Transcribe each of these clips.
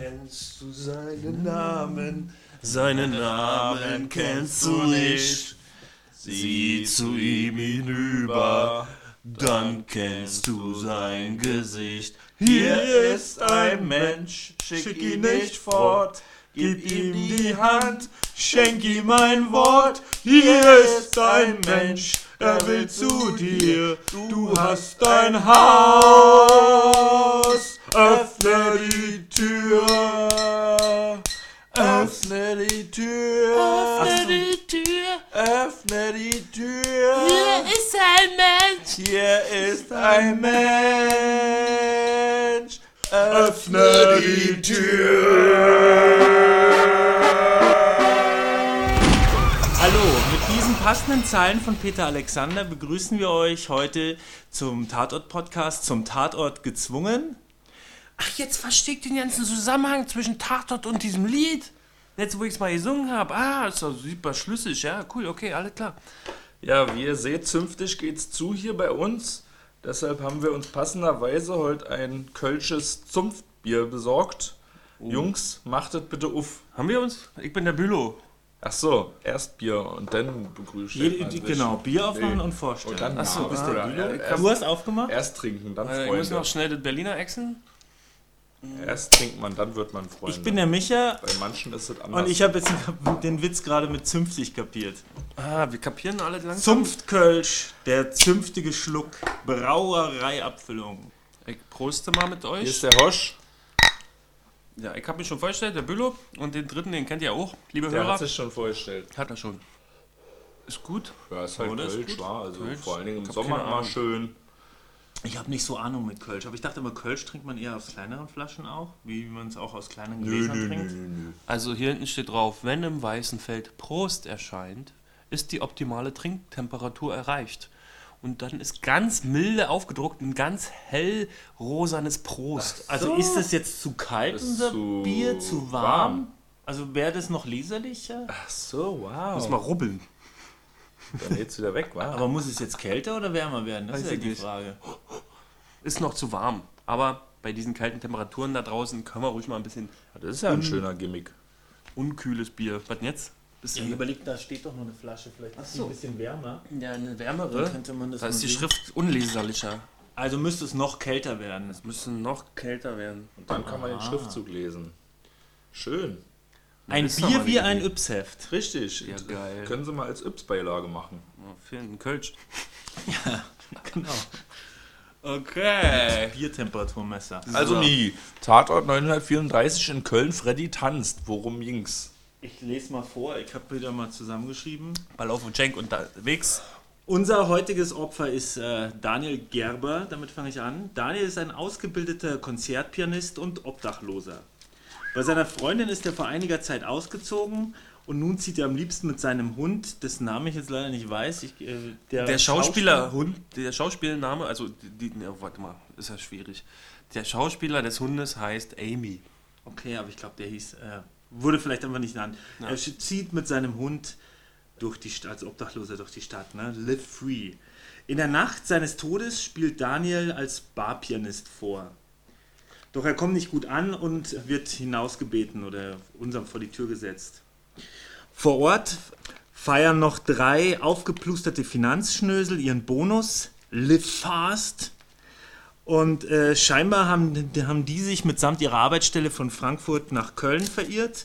Kennst du seinen Namen? Seinen Namen kennst du nicht. Sieh zu ihm hinüber, dann kennst du sein Gesicht. Hier ist ein Mensch, schick ihn nicht fort. Gib ihm die Hand, schenk ihm ein Wort. Hier ist ein Mensch, er will zu dir. Du hast ein Haus, öffne die Tür. Öffne die Tür. Öffne die Tür. Öffne die Tür. Hier ist ein Mensch. Hier ist ein Mensch. Öffne die Tür. Passenden Zahlen von Peter Alexander begrüßen wir euch heute zum Tatort-Podcast, zum Tatort gezwungen. Ach, jetzt verstehe ich den ganzen Zusammenhang zwischen Tatort und diesem Lied. Jetzt, wo ich es mal gesungen habe. Ah, ist doch super schlüssig. Ja, cool, okay, alles klar. Ja, wie ihr seht, zünftig geht's zu hier bei uns. Deshalb haben wir uns passenderweise heute ein kölsches Zunftbier besorgt. Jungs, machtet bitte uff. Haben wir uns? Ich bin der Bülow. Ach so, erst Bier und dann die, genau, Bier aufmachen Nee. und vorstellen. Und dann Ach so, bist der Ja, Bülow? ja, Du hast aufgemacht? Erst trinken, dann Äh, ich muss noch Freunde. schnell das Berliner Exen. Erst trinkt man, dann wird man Freunde. Ich bin der Micha Bei manchen ist es anders. und ich habe jetzt den Witz gerade mit zünftig kapiert. Ah, wir kapieren alle langsam. Zunftkölsch, der zünftige Schluck, Brauereiabfüllung. Ich proste mal mit Hier euch. ist der Hosch. Ja, ich habe mich schon vorgestellt, der Bülow. Und den dritten, den kennt ihr auch, liebe Der Hörer. hat sich schon vorgestellt. Hat er schon. Ist gut. Ja, ist halt Oder Kölsch, war. Also Kölsch. vor allen Dingen im Sommer immer schön. Ich habe nicht so Ahnung mit Kölsch, aber ich dachte immer, Kölsch trinkt man eher aus kleineren Flaschen auch, wie man es auch aus kleinen Nö, Gläsern nö, trinkt. nö. Also hier hinten steht drauf, wenn im weißen Feld Prost erscheint, ist die optimale Trinktemperatur erreicht. Und dann ist ganz milde aufgedruckt ein ganz hell rosanes Prost. Also ist es jetzt zu kalt, Ist unser zu Bier, zu warm? warm. Also wäre das noch leserlicher? Ach so, wow. Muss mal rubbeln. Dann geht's wieder weg, wa? Aber muss es jetzt kälter oder wärmer werden? Das Weiß ist ja die nicht. Frage. Ist noch zu warm. Aber bei diesen kalten Temperaturen da draußen können wir ruhig mal ein bisschen Das ist ja ein schöner Gimmick. unkühles Bier. Was denn jetzt? Bist Ja, überlege, da steht doch noch eine Flasche, vielleicht ist so. ein bisschen wärmer. ja, eine Dann wärmere. könnte man das Da ist die sehen. Schrift unleserlicher. Also müsste es noch kälter werden. Es müsste noch kälter werden. Und dann kann man den Schriftzug lesen. Schön. Ein Bier wie ein. Yps-Heft. Richtig. Ja, geil. Können Sie mal als Yps-Beilage machen. Oh, für einen Kölsch. Genau. Okay. Biertemperaturmesser. Also nie. Tatort 934 in Köln, Freddy tanzt. Worum ging's? Ich lese mal vor, ich habe wieder mal zusammengeschrieben. Ballauf und Cenk unterwegs. Unser heutiges Opfer ist äh, Daniel Gerber, damit fange ich an. Daniel ist ein ausgebildeter Konzertpianist und Obdachloser. Bei seiner Freundin ist er vor einiger Zeit ausgezogen und nun zieht er am liebsten mit seinem Hund, dessen Namen ich jetzt leider nicht weiß. Ich, äh, Der Schauspieler, Hund, der Schauspielname, also, die, ne, warte mal, ist ja schwierig. Der Schauspieler des Hundes heißt Amy. Okay, aber ich glaube, der hieß, äh, wurde vielleicht einfach nicht genannt. Er sch- zieht mit seinem Hund durch die Stadt, als Obdachloser durch die Stadt, ne? Live free. In der Nacht seines Todes spielt Daniel als Barpianist vor. Doch er kommt nicht gut an und wird hinausgebeten oder unserem vor die Tür gesetzt. Vor Ort feiern noch drei aufgeplusterte Finanzschnösel ihren Bonus, Live Fast. Und äh, scheinbar haben, haben die sich mitsamt ihrer Arbeitsstelle von Frankfurt nach Köln verirrt.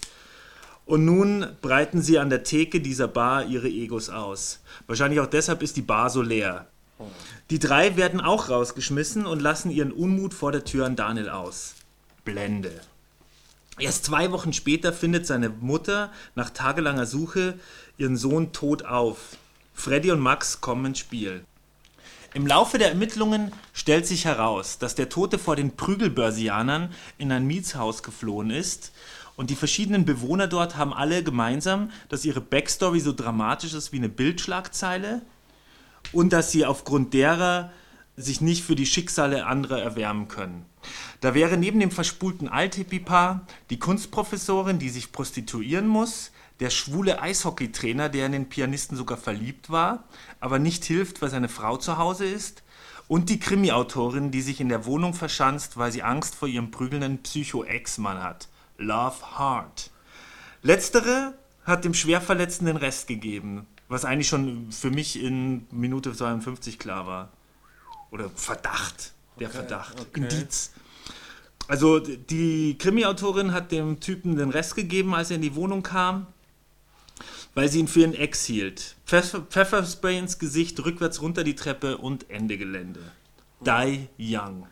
Und nun breiten sie an der Theke dieser Bar ihre Egos aus. Wahrscheinlich auch deshalb ist die Bar so leer. Die drei werden auch rausgeschmissen und lassen ihren Unmut vor der Tür an Daniel aus. Blende. Erst zwei Wochen später findet seine Mutter nach tagelanger Suche ihren Sohn tot auf. Freddy und Max kommen ins Spiel. Im Laufe der Ermittlungen stellt sich heraus, dass der Tote vor den Prügelbörsianern in ein Mietshaus geflohen ist und die verschiedenen Bewohner dort haben alle gemeinsam, dass ihre Backstory so dramatisch ist wie eine Bildschlagzeile und dass sie aufgrund derer sich nicht für die Schicksale anderer erwärmen können. Da wäre neben dem verspulten Althippie-Paar die Kunstprofessorin, die sich prostituieren muss, der schwule Eishockeytrainer, der in den Pianisten sogar verliebt war, aber nicht hilft, weil seine Frau zu Hause ist, und die Krimi-Autorin, die sich in der Wohnung verschanzt, weil sie Angst vor ihrem prügelnden Psycho-Ex-Mann hat. Love Hard. Letztere hat dem Schwerverletzten den Rest gegeben, was eigentlich schon für mich in Minute 52 klar war. Oder Verdacht, der Verdacht, okay. Indiz. Also die Krimi-Autorin hat dem Typen den Rest gegeben, als er in die Wohnung kam, weil sie ihn für ihren Ex hielt. Pfeffer, Pfefferspray ins Gesicht, rückwärts runter die Treppe und Ende Gelände. Die Young.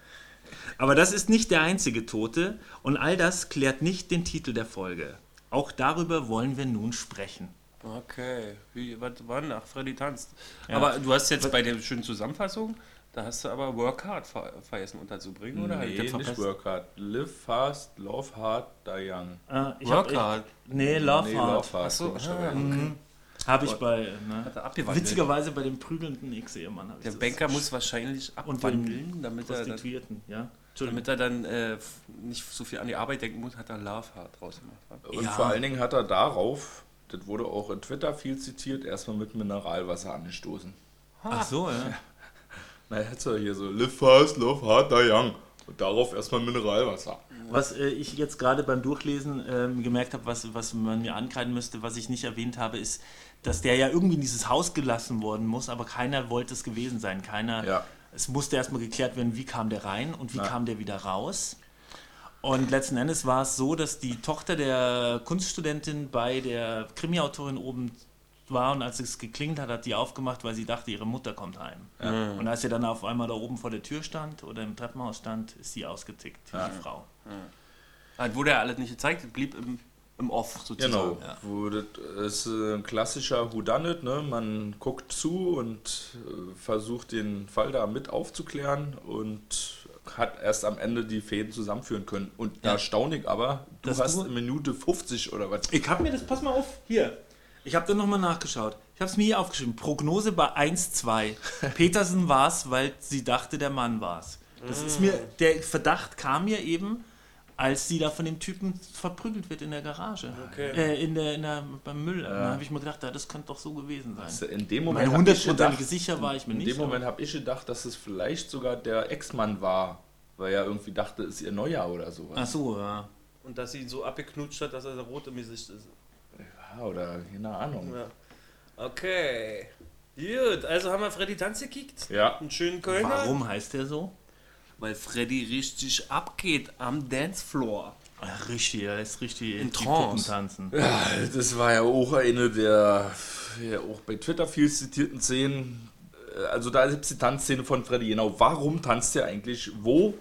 Aber das ist nicht der einzige Tote und all das klärt nicht den Titel der Folge. Auch darüber wollen wir nun sprechen. Okay. Wie, was war denn? Ach, Freddy tanzt. Aber du hast jetzt bei der schönen Zusammenfassung, da hast du aber Work Hard ver vergessen unterzubringen, oder? Ich Nee, das nicht work hard. Live fast, love hard, die young. Ich Work hab, Hard. Ich, nee, Love nee, Hard. love hard. Achso, ah, Habe ich bei. Ne? Er. Witzigerweise bei dem prügelnden Ex-Ehemann. ich Der Banker muss wahrscheinlich Und abwandeln, damit er, dann, ja. Damit er dann äh, nicht so viel an die Arbeit denken muss, hat er Love Hard draus gemacht. Und Ja. vor allen Dingen hat er darauf, das wurde auch in Twitter viel zitiert, erstmal mit Mineralwasser angestoßen. Ach so, ja. Na, jetzt er hier so, live fast, love hard, die young. Und darauf erstmal Mineralwasser. Was äh, ich jetzt gerade beim Durchlesen ähm, gemerkt habe, was, was man mir ankreiden müsste, was ich nicht erwähnt habe, ist, dass der ja irgendwie in dieses Haus gelassen worden muss, aber keiner wollte es gewesen sein. Keiner. Ja. Es musste erstmal geklärt werden, wie kam der rein und wie Ja. kam der wieder raus. Und letzten Endes war es so, dass die Tochter der Kunststudentin bei der Krimi-Autorin oben war und als es geklingelt hat, hat die aufgemacht, weil sie dachte, ihre Mutter kommt heim. Und als sie dann auf einmal da oben vor der Tür stand oder im Treppenhaus stand, ist sie ausgetickt, die Frau. Ah, wurde ja alles nicht gezeigt, blieb im, im Off sozusagen. Genau. Wo das ist ein klassischer Whodunit, ne? Man guckt zu und äh, versucht den Fall da mit aufzuklären und hat erst am Ende die Fäden zusammenführen können. Und Ja. erstaunlich aber, du Dass hast du- in Minute 50 oder was. Ich habe mir das, pass mal auf, hier. Ich habe dann nochmal nachgeschaut. Ich habe es mir hier aufgeschrieben. Prognose bei 1-2. Petersen war es, weil sie dachte, der Mann war es. Das ist mir, der Verdacht kam mir eben, als sie da von dem Typen verprügelt wird in der Garage. Okay. Äh, in der, in der, beim Müll. Da habe ich mir gedacht, ja, das könnte doch so gewesen sein. In dem Moment gedacht- sicher war ich mir In nicht. dem Moment habe ich gedacht, dass es vielleicht sogar der Ex-Mann war, weil er irgendwie dachte, es ist ihr Neujahr oder sowas. Ach so, ja. Und dass sie ihn so abgeknutscht hat, dass er rot im Gesicht ist. Ja, oder keine Ahnung. Ja. Okay. Gut, also haben wir Freddy Tanz gekickt. Ja. Einen schönen Kölner. Warum heißt der so? Weil Freddy richtig abgeht am Dancefloor. Ach, richtig, er ist richtig In Trance. Tanzen. Ja, das war ja auch eine der ja, auch bei Twitter viel zitierten Szenen. Also da gibt es die Tanzszene von Freddy. Genau, warum tanzt er eigentlich wo?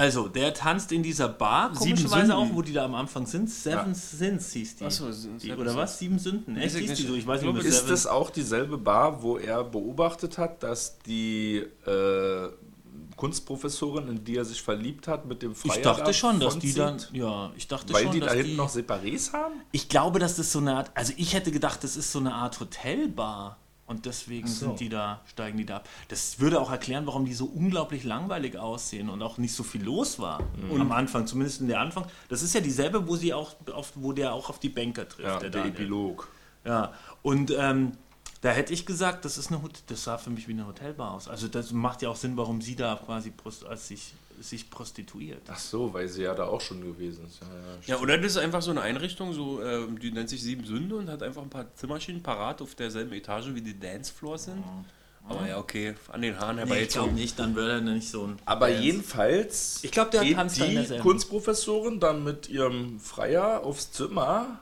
Also, der tanzt in dieser Bar, komischerweise auch, wo die da am Anfang sind. Seven Ja. Sins hieß die. Ach so, die Seven oder was? Sieben Sünden. Echt hieß die so? Ich weiß Ich nicht, ob Ist das auch dieselbe Bar, wo er beobachtet hat, dass die äh, Kunstprofessorin, in die er sich verliebt hat, mit dem Freier Ich dachte schon, dass die dann, ja, ich dachte Weil schon, die dass da hinten die, noch Separés haben? ich glaube, dass das so eine Art, also ich hätte gedacht, das ist so eine Art Hotelbar und deswegen so. sind die da, steigen die da ab. Das würde auch erklären, warum die so unglaublich langweilig aussehen und auch nicht so viel los war Mhm. am Anfang, zumindest in der Anfang. Das ist ja dieselbe, wo sie auch, auf, wo der auch auf die Banker trifft. Ja, der, Daniel. Epilog. Ja, und ähm, da hätte ich gesagt, das ist eine Hot das sah für mich wie eine Hotelbar aus. Also das macht ja auch Sinn, warum sie da quasi als sich, sich prostituiert. Ach so, weil sie ja da auch schon gewesen ist. Ja, ja, Ja, oder das ist einfach so eine Einrichtung, so, ähm, die nennt sich Sieben Sünde und hat einfach ein paar Zimmermaschinen parat auf derselben Etage wie die Dancefloors sind. Aber ja, okay, an den Haaren Nee, ich glaube nicht, dann würde er nicht so ein. Aber Dance. jedenfalls Ich glaub, der geht tanzt da in die. Kunstprofessorin dann mit ihrem Freier aufs Zimmer.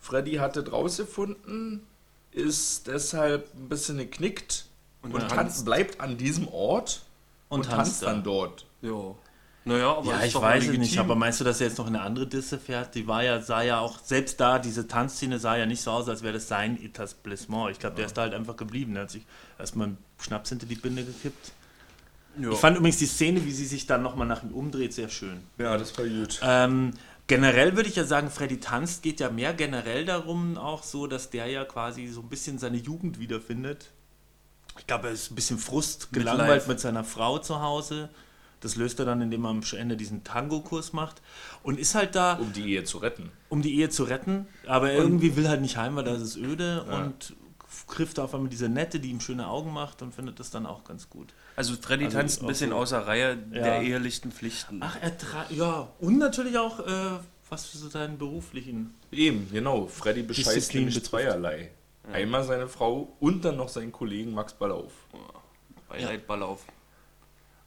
Freddy hatte rausgefunden, ist deshalb ein bisschen geknickt und, dann tanzt, bleibt an diesem Ort und, Und tanzt, tanzt dann da. dort. Ja. Naja, aber Ja, ich weiß es nicht, aber meinst du, dass er jetzt noch in eine andere Disse fährt? Die war ja, sah ja auch, selbst da, diese Tanzszene sah ja nicht so aus, als wäre das sein Etablissement. Ich glaube, der ist da halt einfach geblieben. Der hat sich erstmal einen Schnaps hinter die Binde gekippt. Ja. Ich fand übrigens die Szene, wie sie sich dann nochmal nach ihm umdreht, sehr schön. Ja, das war gut. Ähm, generell würde ich ja sagen, Freddy tanzt geht ja mehr generell darum auch so, dass der ja quasi so ein bisschen seine Jugend wiederfindet. Ich glaube, er ist ein bisschen Frust, gelangweilt mit seiner Frau zu Hause. Das löst er dann, indem er am Ende diesen Tango-Kurs macht. Und ist halt da, Um die Ehe zu retten. um die Ehe zu retten. Aber irgendwie will halt nicht heim, weil da ist es öde. Und trifft auf einmal diese Nette, die ihm schöne Augen macht und findet das dann auch ganz gut. Also Freddy auch tanzt ein bisschen so- außer Reihe der Ja. ehelichten Pflichten. Ach, er tra ja, und natürlich auch äh, was für seinen beruflichen. Eben, genau. Freddy bescheißt Disziplin nämlich betrifft. zweierlei. Einmal seine Frau und dann noch seinen Kollegen Max Ballauf. Beileid Ballauf.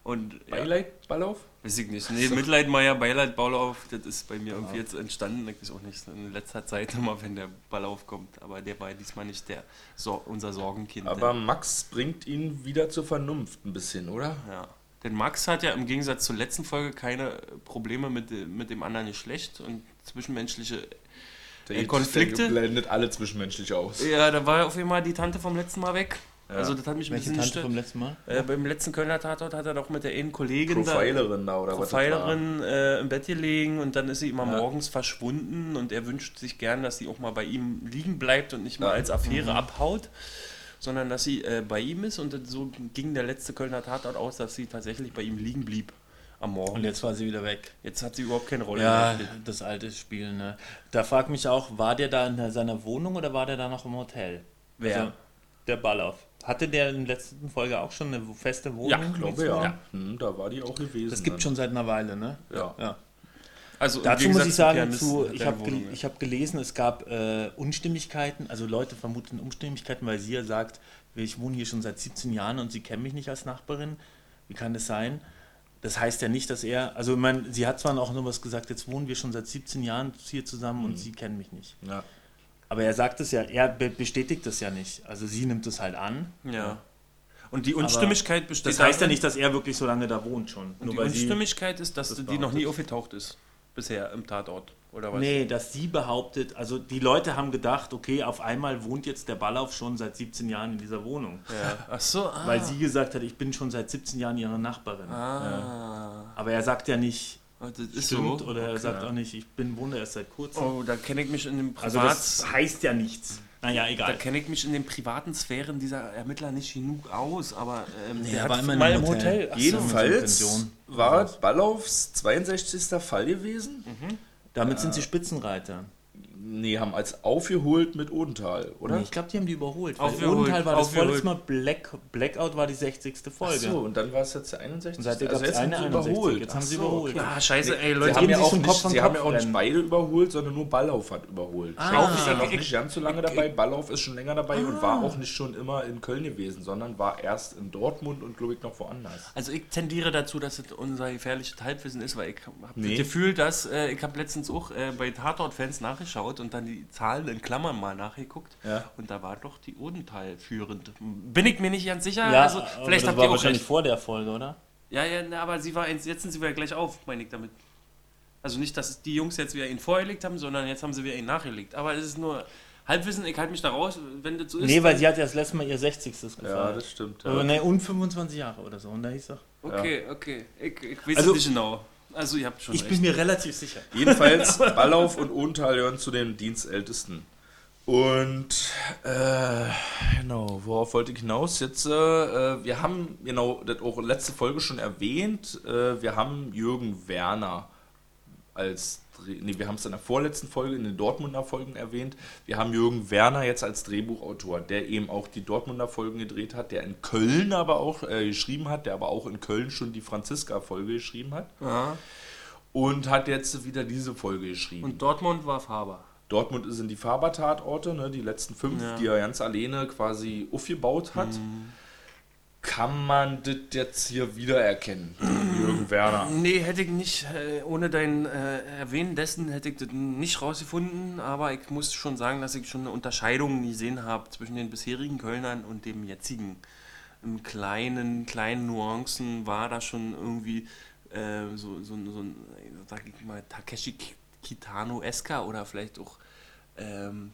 Und ja, Beileid Ballauf? weiß ich nicht. Nee, Mitleid Meier, Beileid Ballauf, das ist bei mir irgendwie jetzt entstanden. Ich weiß auch nicht, in letzter Zeit immer, wenn der Ballauf kommt. Aber der war diesmal nicht der Sor unser Sorgenkind. Aber Max bringt ihn wieder zur Vernunft ein bisschen, oder? Ja. Denn Max hat ja im Gegensatz zur letzten Folge keine Probleme mit, mit dem anderen Geschlecht und zwischenmenschliche. Der, Äh, Konflikte? Der blendet alle zwischenmenschlich aus. Ja, da war auf einmal die Tante vom letzten Mal weg. Ja. Also, das hat mich ein Welche bisschen Tante vom letzten Mal? Äh, beim letzten Kölner Tatort hat er doch mit der einen Kollegin da. Profilerin da oder was? das war. Profilerin äh, im Bett gelegen und dann ist sie immer Ja. morgens verschwunden und er wünscht sich gern, dass sie auch mal bei ihm liegen bleibt und nicht mal Ja. als Affäre Mhm. abhaut, sondern dass sie äh, bei ihm ist und so ging der letzte Kölner Tatort aus, dass sie tatsächlich bei ihm liegen blieb am Morgen. Und jetzt war sie wieder weg. Jetzt hat sie überhaupt keine Rolle Ja, mehr. das alte Spiel, ne? Da fragt mich auch, war der da in seiner Wohnung oder war der da noch im Hotel? Wer? Also, der Ballauf. Hatte der in der letzten Folge auch schon eine feste Wohnung? Ja, Ich glaube ja. Hm, da war die auch gewesen. Das gibt dann. schon seit einer Weile, ne? Ja. ja. Also Dazu muss ich sagen, zu, ich habe gel ja. ich hab gelesen, es gab äh, Unstimmigkeiten, also Leute vermuten Unstimmigkeiten, weil sie ja sagt, ich wohne hier schon seit 17 Jahren und sie kennen mich nicht als Nachbarin. Wie kann das sein? Das heißt ja nicht, dass er, also ich meine, sie hat zwar auch nur was gesagt, jetzt wohnen wir schon seit 17 Jahren hier zusammen Mhm. und sie kennen mich nicht. Ja. Aber er sagt es ja, er be bestätigt das ja nicht. Also sie nimmt es halt an. Ja. Und die Unstimmigkeit besteht Das heißt ja nicht, dass er wirklich so lange da wohnt schon. Und die Unstimmigkeit ist, dass das die noch nie aufgetaucht ist. Bisher im Tatort. Oder was? Nee, dass sie behauptet, also die Leute haben gedacht, okay, auf einmal wohnt jetzt der Ballauf schon seit 17 Jahren in dieser Wohnung. Ja. Ach so, ah. Weil sie gesagt hat, ich bin schon seit 17 Jahren ihre Nachbarin. Ah. Aber er sagt ja nicht, Das ist stimmt, so. oder er Okay. sagt auch nicht, ich bin wohne erst seit kurzem. Oh, da kenne ich mich in dem also Privat das heißt ja nichts. Naja, da egal. kenne ich mich in den privaten Sphären dieser Ermittler nicht genug aus, aber ähm, Nee, er hat war immer in mal im Hotel. Hotel. So. Jedenfalls Pension. war Ballaufs 62. Fall gewesen. Damit sind sie Spitzenreiter. Nee, haben als aufgeholt mit Odenthal, oder? Nee, ich glaube, die haben die überholt. Weil Aufgeholt, Odenthal war das vorletzte Mal, Black, Blackout war die 60. Ach Folge. so, und dann war es jetzt der 61. Und seitdem also jetzt haben eine sie 61. überholt. Jetzt haben sie Ach überholt. okay. Ah, scheiße, ey, Sie Leute. haben, geben ja auch nicht, sie haben ja Kopf auch nicht beide überholt, sondern nur Ballauf hat überholt. Ah. Ballauf ist ja noch Ich- nicht ganz so lange dabei. Ballauf ist schon länger dabei und war auch nicht schon immer in Köln gewesen, sondern war erst in Dortmund und glaube ich noch woanders. Also ich tendiere dazu, dass es unser gefährliches Halbwissen ist, weil ich habe Nee. das Gefühl, dass äh, ich habe letztens auch äh, bei Tatort-Fans nachgeschaut und dann die Zahlen in Klammern mal nachgeguckt Ja. und da war doch die Odenthal führend. Bin ich mir nicht ganz sicher, Ja, also aber vielleicht das habt war ihr auch wahrscheinlich recht. vor der Folge, oder? Ja, ja, na, aber sie war, jetzt setzen sie wieder gleich auf, meine ich damit. Also nicht, dass die Jungs jetzt wieder ihn vorgelegt haben, sondern jetzt haben sie wieder ihn nachgelegt. Aber es ist nur Halbwissen, ich halte mich da raus, wenn das so ist. Nee, weil sie hat ja das letzte Mal ihr 60. gefeiert. Ja, das stimmt. Aber Ja. ne, und 25 Jahre oder so. Und da hieß doch. Okay, okay. Ich, ich weiß Also- es nicht genau. Also ihr habt schon Ich recht. bin mir relativ sicher. Jedenfalls, Ballauf und gehören zu den Dienstältesten. Und äh, genau, worauf wollte ich hinaus? Jetzt, äh, äh, wir haben, genau, das auch letzte Folge schon erwähnt, äh, wir haben Jürgen Werner als, nee, wir haben es in der vorletzten Folge, in den Dortmunder Folgen erwähnt. Wir haben Jürgen Werner jetzt als Drehbuchautor, der eben auch die Dortmunder Folgen gedreht hat, der in Köln aber auch äh, geschrieben hat, der aber auch in Köln schon die Franziska-Folge geschrieben hat. Ja. Und hat jetzt wieder diese Folge geschrieben. Und Dortmund war Faber. Dortmund sind die Faber-Tatorte, ne, die letzten fünf, Ja. die er ganz alleine quasi aufgebaut hat. Kann man das jetzt hier wiedererkennen, Jürgen Werner? Nee, hätte ich nicht, äh, ohne dein äh, Erwähnen dessen, hätte ich das nicht rausgefunden, aber ich muss schon sagen, dass ich schon eine Unterscheidung gesehen habe zwischen den bisherigen Kölnern und dem jetzigen. Im kleinen, kleinen Nuancen war da schon irgendwie äh, so, so, so ein, sag ich mal, Takeshi Kitano-esker oder vielleicht auch ähm,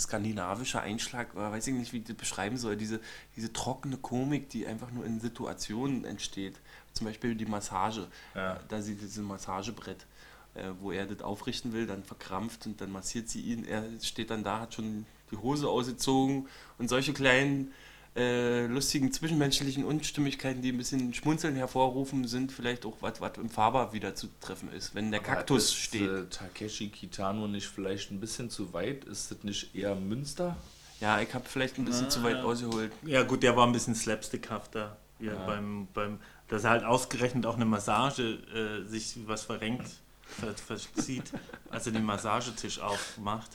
skandinavischer Einschlag, oder weiß ich nicht, wie ich das beschreiben soll, diese, diese trockene Komik, die einfach nur in Situationen entsteht. Zum Beispiel die Massage. Ja. Da sieht dieses Massagebrett, äh, wo er das aufrichten will, dann verkrampft und dann massiert sie ihn. Er steht dann da, hat schon die Hose ausgezogen und solche kleinen äh, lustigen zwischenmenschlichen Unstimmigkeiten, die ein bisschen Schmunzeln hervorrufen, sind vielleicht auch was, was im Faber wieder zu treffen ist, wenn der Kaktus ist, steht. Äh, Takeshi Kitano nicht vielleicht ein bisschen zu weit? Ist das nicht eher Münster? Ja, ich habe vielleicht ein bisschen zu weit ausgeholt. Ja, gut, der war ein bisschen slapstickhafter. Hier Ja. beim, beim, dass er halt ausgerechnet auch eine Massage äh, sich was verrenkt. ver verzieht, als er den Massagetisch aufmacht.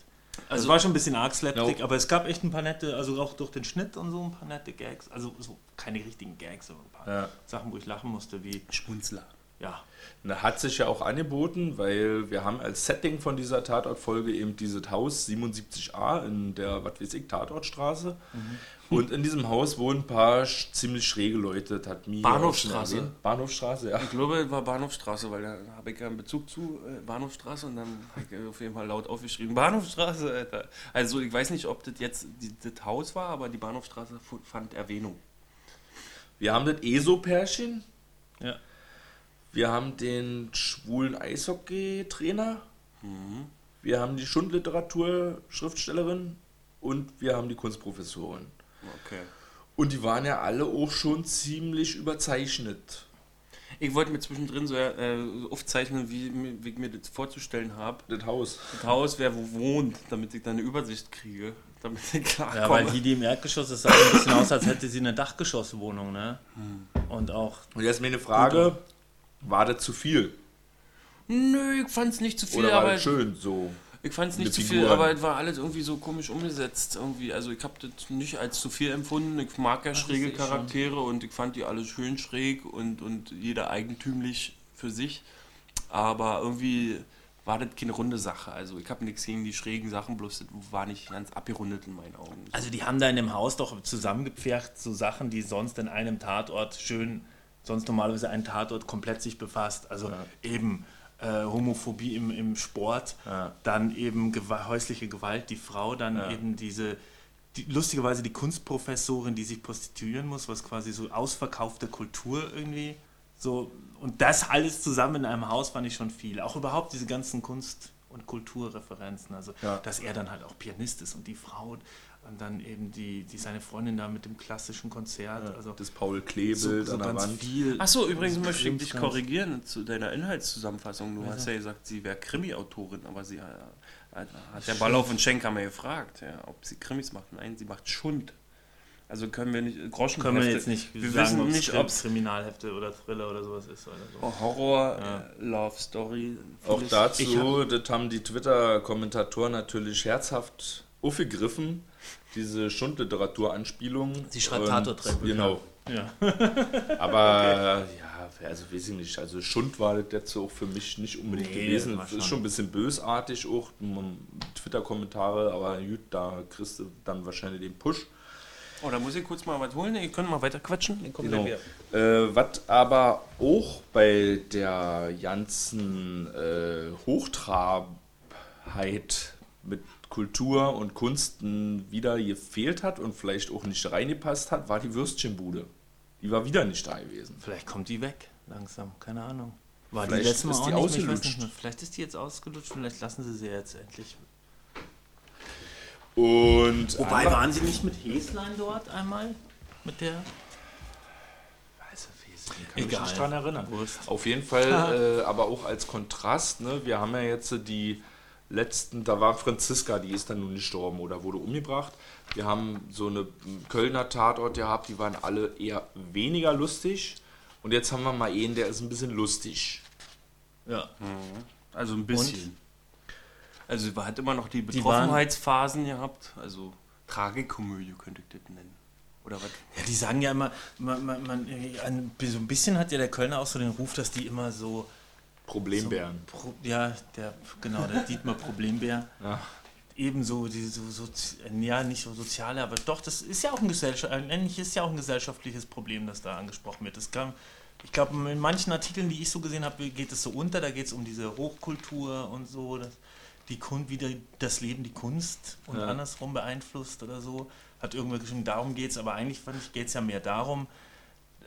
Also es war schon ein bisschen arg slapstick, No. aber es gab echt ein paar nette, also auch durch den Schnitt und so ein paar nette Gags. Also so keine richtigen Gags, aber ein paar Ja. Sachen, wo ich lachen musste, wie, Schmunzler. Ja, Da hat sich ja auch angeboten, weil wir haben als Setting von dieser Tatortfolge eben dieses Haus 77a in der, was weiß ich, Tatortstraße. Und in diesem Haus wohnen ein paar sch ziemlich schräge Leute. Das hat mir Bahnhofstraße. erwähnt. Bahnhofstraße, ja. Ich glaube, es war Bahnhofstraße, weil da habe ich ja einen Bezug zu äh, Bahnhofstraße und dann habe ich auf jeden Fall laut aufgeschrieben, Bahnhofstraße, Alter. Also ich weiß nicht, ob das jetzt die, das Haus war, aber die Bahnhofstraße fand Erwähnung. Wir haben das ESO-Pärchen. ja. Wir haben den schwulen Eishockey-Trainer. Wir haben die Schundliteratur-Schriftstellerin. Und wir haben die Kunstprofessorin. Okay. Und die waren ja alle auch schon ziemlich überzeichnet. Ich wollte mir zwischendrin so äh, aufzeichnen, wie, mir- wie ich mir das vorzustellen habe. Das Haus. Das Haus, wer wo wohnt, damit ich dann eine Übersicht kriege. Damit ich klarkomme. Ja, weil hier die im Erdgeschoss, das sah ein bisschen aus, als hätte sie eine Dachgeschosswohnung, ne? Und auch, Und jetzt mir eine Frage: War das zu viel? Nö, ich fand es nicht zu viel, Oder war aber das schön so? Ich fand es nicht zu viel, aber es war alles irgendwie so komisch umgesetzt. Irgendwie. Also ich habe das nicht als zu viel empfunden. Ich mag ja schräge ich schon. Charaktere und ich fand die alle schön schräg und, und jeder eigentümlich für sich. Aber irgendwie war das keine runde Sache. Also ich habe nichts gegen die schrägen Sachen, bloß das war nicht ganz abgerundet in meinen Augen. also die haben da in dem Haus doch zusammengepfercht, so Sachen, die sonst in einem Tatort schön, sonst normalerweise ein Tatort komplett sich befasst. Also eben äh, Homophobie im, im Sport, Ja. dann eben gewa häusliche Gewalt, die Frau, dann Ja. eben diese, die, lustigerweise die Kunstprofessorin, die sich prostituieren muss, was quasi so ausverkaufte Kultur irgendwie so und das alles zusammen in einem Haus fand ich schon viel. Auch überhaupt diese ganzen Kunst- und Kulturreferenzen. Also, Ja. dass er dann halt auch Pianist ist und die Frau und dann eben die, die seine Freundin da mit dem klassischen Konzert. Also, Das Paul so, Klee-Bild so an der ganz Wand. viel. Achso, übrigens möchte ich dich korrigieren zu deiner Inhaltszusammenfassung. Du Ja. hast ja gesagt, sie wäre Krimi-Autorin, aber sie äh, hat der Ballauf und Schenker mir gefragt, ja, ob sie Krimis macht. Nein, sie macht Schund. Also können wir nicht, Groschen Können wir jetzt nicht wir sagen, wissen nicht, ob es Kriminalhefte oder Thriller oder sowas ist. Oder so. Horror, Ja. äh, Love Story. Auch dazu, das haben die Twitter-Kommentatoren natürlich herzhaft aufgegriffen, diese Schundliteratur-Anspielung. Sie schreibt Und- Tatort-Drehbücher. Genau. Ja. Aber ja, also weiß ich nicht. Also Schund war das jetzt auch für mich nicht unbedingt Nee, gewesen. Das ist schon- ein bisschen bösartig auch. Twitter-Kommentare, aber gut, da kriegst du dann wahrscheinlich den Push. Oh, da muss ich kurz mal was holen. Ihr könnt mal weiter quatschen. Genau. Äh, was aber auch bei der ganzen äh, Hochtrabheit mit Kultur und Kunsten wieder gefehlt hat und vielleicht auch nicht reingepasst hat, war die Würstchenbude. Die war wieder nicht da gewesen. Vielleicht kommt die weg, langsam, keine Ahnung. War Vielleicht die letzte Mal ist auch die nicht, ausgelutscht. nicht mehr. Vielleicht ist die jetzt ausgelutscht, vielleicht lassen sie sie jetzt endlich. Und Wobei, waren sie nicht mit Häslein dort einmal? Mit der? Ich, kann mich nicht dran erinnern. Wurst. Auf jeden Fall, äh, aber auch als Kontrast, ne, wir haben ja jetzt die letzten, da war Franziska, die ist dann nun gestorben oder wurde umgebracht. Wir haben so eine Kölner Tatort gehabt, die waren alle eher weniger lustig. Und jetzt haben wir mal einen, der ist ein bisschen lustig. Ja. Also ein bisschen. Also sie hat immer noch die Betroffenheitsphasen gehabt. Also Tragikomödie könnte ich das nennen. Oder was? Ja, die sagen ja immer, man, man, man, ein, so ein bisschen hat ja der Kölner auch so den Ruf, dass die immer so. Problembären. So, Pro, ja, der, genau, der Dietmar Problembär. Ja. Ebenso, die so, so, ja, nicht so soziale, aber doch, das ist ja auch ein Gesellschaft, eigentlich ist ja auch ein gesellschaftliches Problem, das da angesprochen wird. Das kam, ich glaube, in manchen Artikeln, die ich so gesehen habe, geht es so unter, da geht es um diese Hochkultur und so, dass die Kun wie die, das Leben die Kunst und Ja. andersrum beeinflusst oder so. Hat irgendwer geschrieben, darum geht es, aber eigentlich geht es ja mehr darum,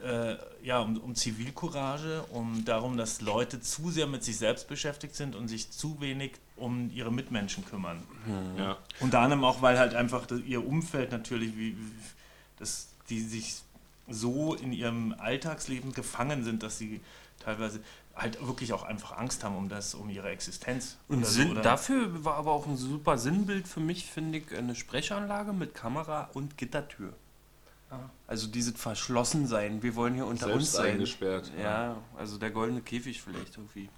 äh, ja, um, um Zivilcourage, um darum, dass Leute zu sehr mit sich selbst beschäftigt sind und sich zu wenig um ihre Mitmenschen kümmern. Ja. Unter anderem auch, weil halt einfach das, ihr Umfeld natürlich, wie, wie, dass die sich so in ihrem Alltagsleben gefangen sind, dass sie teilweise halt wirklich auch einfach Angst haben um das, um ihre Existenz. Und oder so, Sinn, oder? dafür war aber auch ein super Sinnbild für mich, finde ich, eine Sprechanlage mit Kamera und Gittertür. Also dieses Verschlossensein, wir wollen hier unter uns Selbst sein. eingesperrt. Ja, also der goldene Käfig vielleicht irgendwie.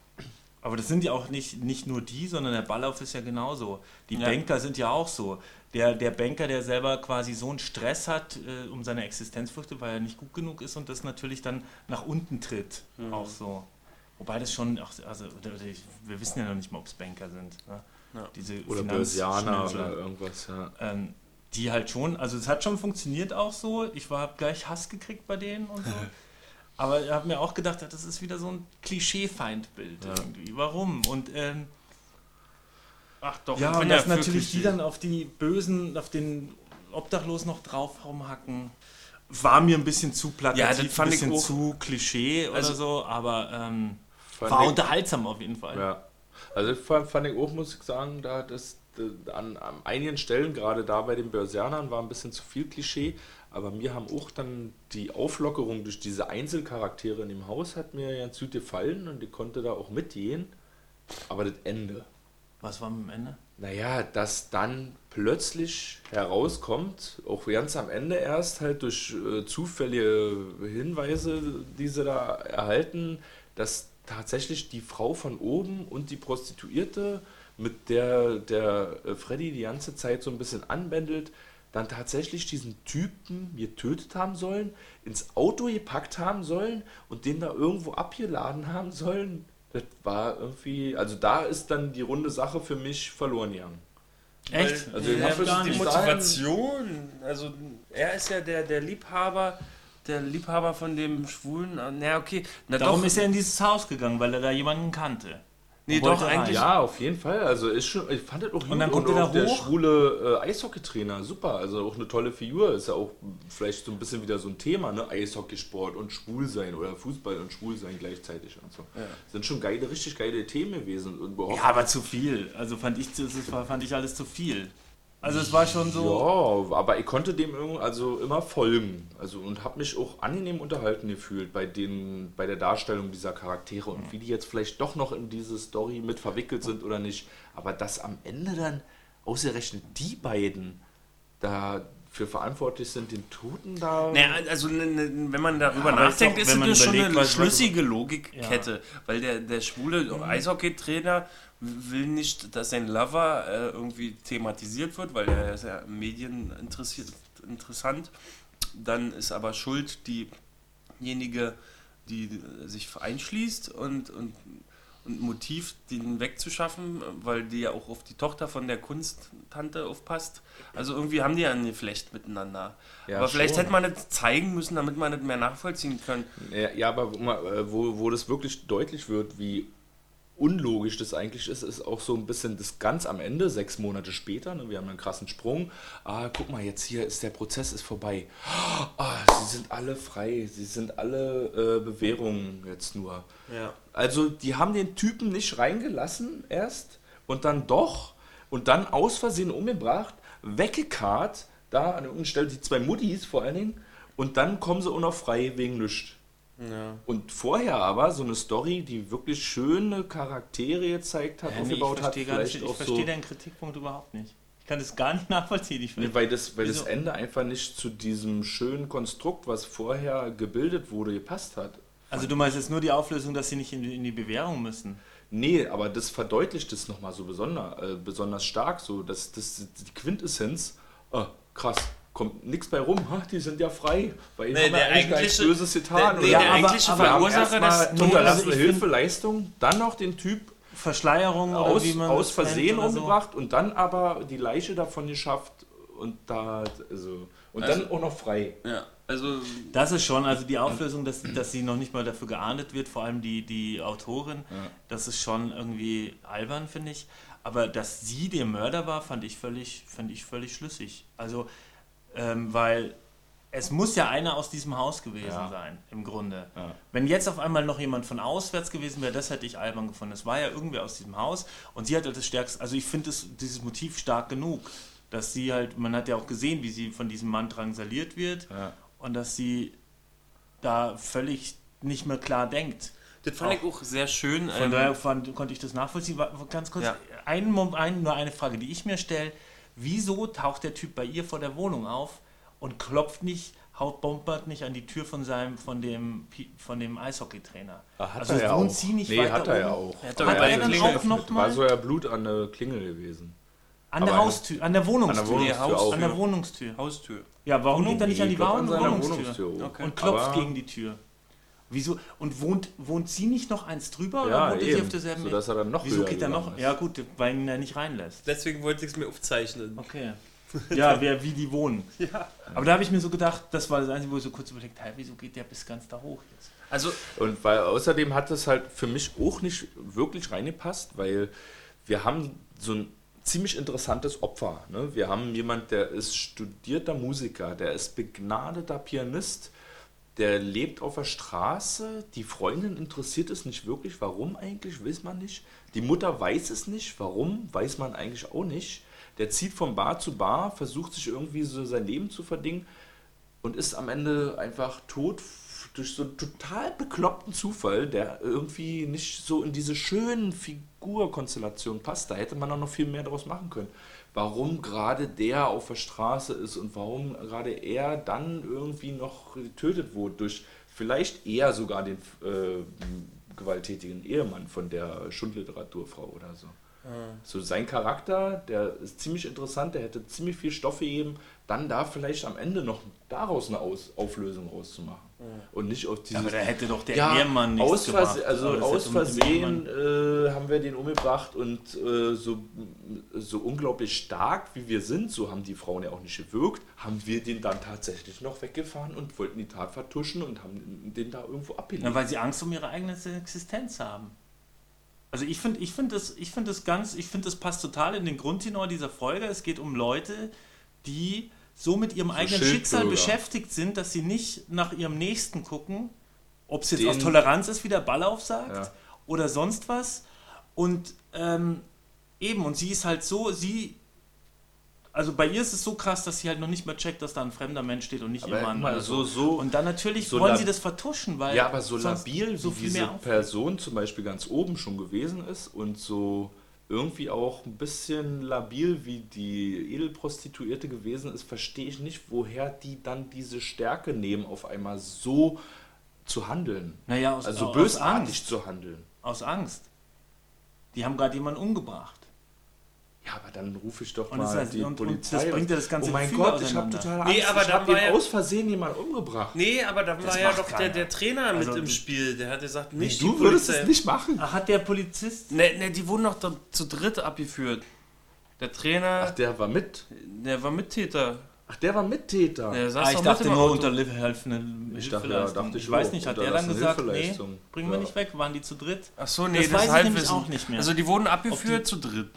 Aber das sind ja auch nicht, nicht nur die, sondern der Ballauf ist ja genauso. Die Ja. Banker sind ja auch so. Der, der Banker, der selber quasi so einen Stress hat äh, um seine Existenz fürchtet, weil er nicht gut genug ist und das natürlich dann nach unten tritt. Mhm. Auch so. Wobei das schon, auch, also wir wissen ja noch nicht mal, ob es Banker sind. Ne? Ja. Diese Oder Börsianer oder irgendwas, ja. ähm, die halt schon, also es hat schon funktioniert auch so. Ich war hab gleich Hass gekriegt bei denen und so. Aber ich habe mir auch gedacht, das ist wieder so ein Klischee-Feindbild Ja. irgendwie. Warum? Und ähm, Ach doch, ja, wenn und dass natürlich wirklich die dann auf die Bösen, auf den Obdachlosen noch drauf rumhacken, war mir ein bisschen zu plakativ, Ja, das fand ein ich bisschen auch- zu Klischee oder Also- so, aber ähm, war ich- unterhaltsam auf jeden Fall. Ja. Also fand, fand ich auch, muss ich sagen, da das an, an einigen Stellen, gerade da bei den Börsianern, war ein bisschen zu viel Klischee. Aber mir haben auch dann die Auflockerung durch diese Einzelcharaktere in dem Haus hat mir ganz gut gefallen und ich konnte da auch mitgehen. Aber das Ende. Was war am Ende? Naja, dass dann plötzlich herauskommt, auch ganz am Ende erst, halt durch äh, zufällige Hinweise, die sie da erhalten, dass tatsächlich die Frau von oben und die Prostituierte, mit der der äh, Freddy die ganze Zeit so ein bisschen anbändelt, dann tatsächlich diesen Typen getötet haben sollen, ins Auto gepackt haben sollen und den da irgendwo abgeladen haben sollen. Das war irgendwie, also da ist dann die runde Sache für mich verloren gegangen. Echt? Also Ja, ich hab gar die Motivation, also er ist ja der, der Liebhaber, der Liebhaber von dem Schwulen. Na okay, na Darum doch, ist er in dieses Haus gegangen, weil er da jemanden kannte. Nee, und doch eigentlich. Ja, auf jeden Fall. Also ist schon, ich fand das auch gut. dann kommt er da der hoch. schwule äh, Eishockeytrainer, super. Also auch eine tolle Figur. Ist ja auch vielleicht so ein bisschen wieder so ein Thema, ne? Eishockeysport und schwul sein oder Fußball und schwul sein gleichzeitig und so. Sind schon geile, richtig geile Themen gewesen. Und Ja, aber zu viel. Also fand ich, das war, fand ich alles zu viel. Also es war schon so. Ja, aber ich konnte dem also immer folgen. Also und habe mich auch angenehm unterhalten gefühlt bei den, bei der Darstellung dieser Charaktere und wie die jetzt vielleicht doch noch in diese Story mit verwickelt sind oder nicht. Aber dass am Ende dann ausgerechnet die beiden dafür verantwortlich sind, den Toten da. Naja, also ne, ne, wenn man darüber Ja, nachdenkt, ist das schon eine was- was- schlüssige Logikkette, weil der, der schwule Mhm. Eishockeytrainer will nicht, dass sein Lover äh, irgendwie thematisiert wird, weil er ist ja Medien interessiert, interessant. Dann ist aber schuld diejenige, die sich einschließt und, und, und Motiv, den wegzuschaffen, weil die ja auch auf die Tochter von der Kunsttante aufpasst. Also irgendwie haben die ja ein Geflecht miteinander. Ja, aber vielleicht schon. hätte man das zeigen müssen, damit man das mehr nachvollziehen kann. Ja, ja aber wo, wo das wirklich deutlich wird, wie unlogisch das eigentlich ist, ist auch so ein bisschen das ganz am Ende, sechs Monate später, ne, wir haben einen krassen Sprung. Ah, guck mal, jetzt hier ist der Prozess ist vorbei. Ah, sie sind alle frei, sie sind alle äh, Bewährungen jetzt nur. Ja. Also die haben den Typen nicht reingelassen erst und dann doch und dann aus Versehen umgebracht, weggekarrt, da an irgendeiner Stelle die zwei Muttis vor allen Dingen und dann kommen sie auch noch frei wegen nichts. Ja. Und vorher aber so eine Story, die wirklich schöne Charaktere gezeigt hat, Ja, nee, ich aufgebaut hat, verstehe nicht, vielleicht ich auch so. verstehe deinen Kritikpunkt überhaupt nicht. Ich kann das gar nicht nachvollziehen. Ich Nee, weil das, weil das? Ende einfach nicht zu diesem schönen Konstrukt, was vorher gebildet wurde, gepasst hat. also du meinst jetzt nur die Auflösung, dass sie nicht in die, in die Bewährung müssen. Nee, aber das verdeutlicht es nochmal so besonder, äh, besonders stark, so dass das die Quintessenz, ah, krass, kommt nichts bei rum, ha, die sind ja frei, weil die Nee, haben ja der eigentlich eigentliche- Böses getan. der- nee, der aber- eigentliche aber Wir Verursacher des find- Hilfeleistung, dann noch den Typ Verschleierung oder aus, wie man aus Versehen oder so. umgebracht und dann aber die Leiche davon geschafft und da, also, und Also- dann auch noch frei. Ja, also Das ist schon, also die Auflösung, dass, dass sie noch nicht mal dafür geahndet wird, vor allem die, die Autorin, das ist schon irgendwie albern, finde ich. Aber dass sie der Mörder war, fand ich völlig, fand ich völlig schlüssig. Also, ähm, weil es muss ja einer aus diesem Haus gewesen Ja. sein, im Grunde. Ja. Wenn jetzt auf einmal noch jemand von auswärts gewesen wäre, das hätte ich albern gefunden. Es war ja irgendwer aus diesem Haus und sie hatte das stärkste, also ich finde dieses Motiv stark genug, dass sie halt, man hat ja auch gesehen, wie sie von diesem Mann drangsaliert wird Ja. und dass sie da völlig nicht mehr klar denkt. das fand ich auch sehr schön. Von ähm, daher fand, konnte ich das nachvollziehen. Ganz kurz, Ja. ein, ein, nur eine Frage, die ich mir stelle. Wieso taucht der Typ bei ihr vor der Wohnung auf und klopft nicht haut Bombert nicht an die Tür von seinem, von dem, von dem Eishockeytrainer. Hat Also er ja wohnt auch. sie nicht nee, weiter hat er ja oben? auch. Hat Hat Aber er dann Klingel auch noch War mal so ja Blut an der Klingel gewesen. an der Haustür, an der Wohnungstür? An der Wohnungstür Haus- auch. An der Wohnungstür. Haustür. Ja, warum geht er nicht an die Wohnungstür? Wohnungstür. Okay. Und klopft Aber- gegen die Tür. Wieso? Und wohnt, wohnt sie nicht noch eins drüber oder Ja, wohnt sie eben. auf derselben Sodass er dann noch Wieso geht er noch? ist. Ja gut, weil ihn er nicht reinlässt. Deswegen wollte ich es mir aufzeichnen. Okay. Ja, wer, wie die wohnen. Aber da habe ich mir so gedacht, das war das Einzige, wo ich so kurz überlegt habe, wieso geht der bis ganz da hoch jetzt? Also, Und weil außerdem hat es halt für mich auch nicht wirklich reingepasst, weil wir haben so ein ziemlich interessantes Opfer. Ne? Wir haben jemand, der ist studierter Musiker, der ist begnadeter Pianist, der lebt auf der Straße, die Freundin interessiert es nicht wirklich, warum eigentlich, weiß man nicht. Die Mutter weiß es nicht, warum, weiß man eigentlich auch nicht. Der zieht von Bar zu Bar, versucht sich irgendwie so sein Leben zu verdingen und ist am Ende einfach tot durch so einen total bekloppten Zufall, der irgendwie nicht so in diese schönen Figurkonstellation passt. Da hätte man auch noch viel mehr daraus machen können. Warum gerade der auf der Straße ist und warum gerade er dann irgendwie noch getötet wurde durch vielleicht eher sogar den äh, gewalttätigen Ehemann von der Schundliteraturfrau oder so. So sein Charakter, der ist ziemlich interessant, der hätte ziemlich viel Stoff gegeben, dann da vielleicht am Ende noch daraus eine Aus Auflösung rauszumachen. Und nicht auf dieses. Aber da hätte doch der ja, Ehemann nichts aus gemacht. Versehen, also aus Versehen äh, haben wir den umgebracht und äh, so, so unglaublich stark wie wir sind, so haben die Frauen ja auch nicht gewirkt, haben wir den dann tatsächlich noch weggefahren und wollten die Tat vertuschen und haben den da irgendwo abgelegt. Na, weil sie Angst um ihre eigene Existenz haben. Also ich finde ich find das, ich find das ganz, ich finde das passt total in den Grundtenor dieser Folge. Es geht um Leute, die so mit ihrem eigenen Schildbürger. Schicksal beschäftigt sind, dass sie nicht nach ihrem Nächsten gucken, ob es jetzt Den- aus Toleranz ist, wie der Ballauf sagt, Ja. oder sonst was. Und ähm, eben, und sie ist halt so, sie, also bei ihr ist es so krass, dass sie halt noch nicht mehr checkt, dass da ein fremder Mensch steht und nicht Aber ihr Mann. mal, so- so- und dann natürlich so wollen sie das vertuschen, weil Ja, aber so labil, so wie viel diese. Person zum Beispiel ganz oben schon gewesen ist und so irgendwie auch ein bisschen labil wie die Edelprostituierte gewesen ist, verstehe ich nicht, woher die dann diese Stärke nehmen, auf einmal so zu handeln. Naja, aus, Also aus bösartig Angst. zu handeln. Aus Angst. Die haben gerade jemanden umgebracht. Ja, aber dann rufe ich doch Und mal das heißt- die und- und Polizei. das bringt ja das ganze oh mein Gefühl Gott, ich habe total Nee, Angst. aber ich habe ja- aus Versehen jemand umgebracht. nee, aber da war ja doch der, der Trainer Also mit im die- Spiel. Der hat gesagt, nicht du die würdest Polizei. es nicht machen. Ach, hat der Polizist. Ne, ne, die wurden noch da, zu dritt abgeführt. Der Trainer, Ach, der war mit. der war Mittäter. Ach, der war Mittäter. Der saß Ah, ich doch dachte im nur Auto. unter helfenden Ich dachte, ja, dachte ich ich weiß nicht, hat der das dann gesagt, nee, bringen wir nicht weg, waren die zu dritt? Ach so, nee, Das das, weiß ich nämlich auch nicht mehr. Also die wurden abgeführt die- zu dritt.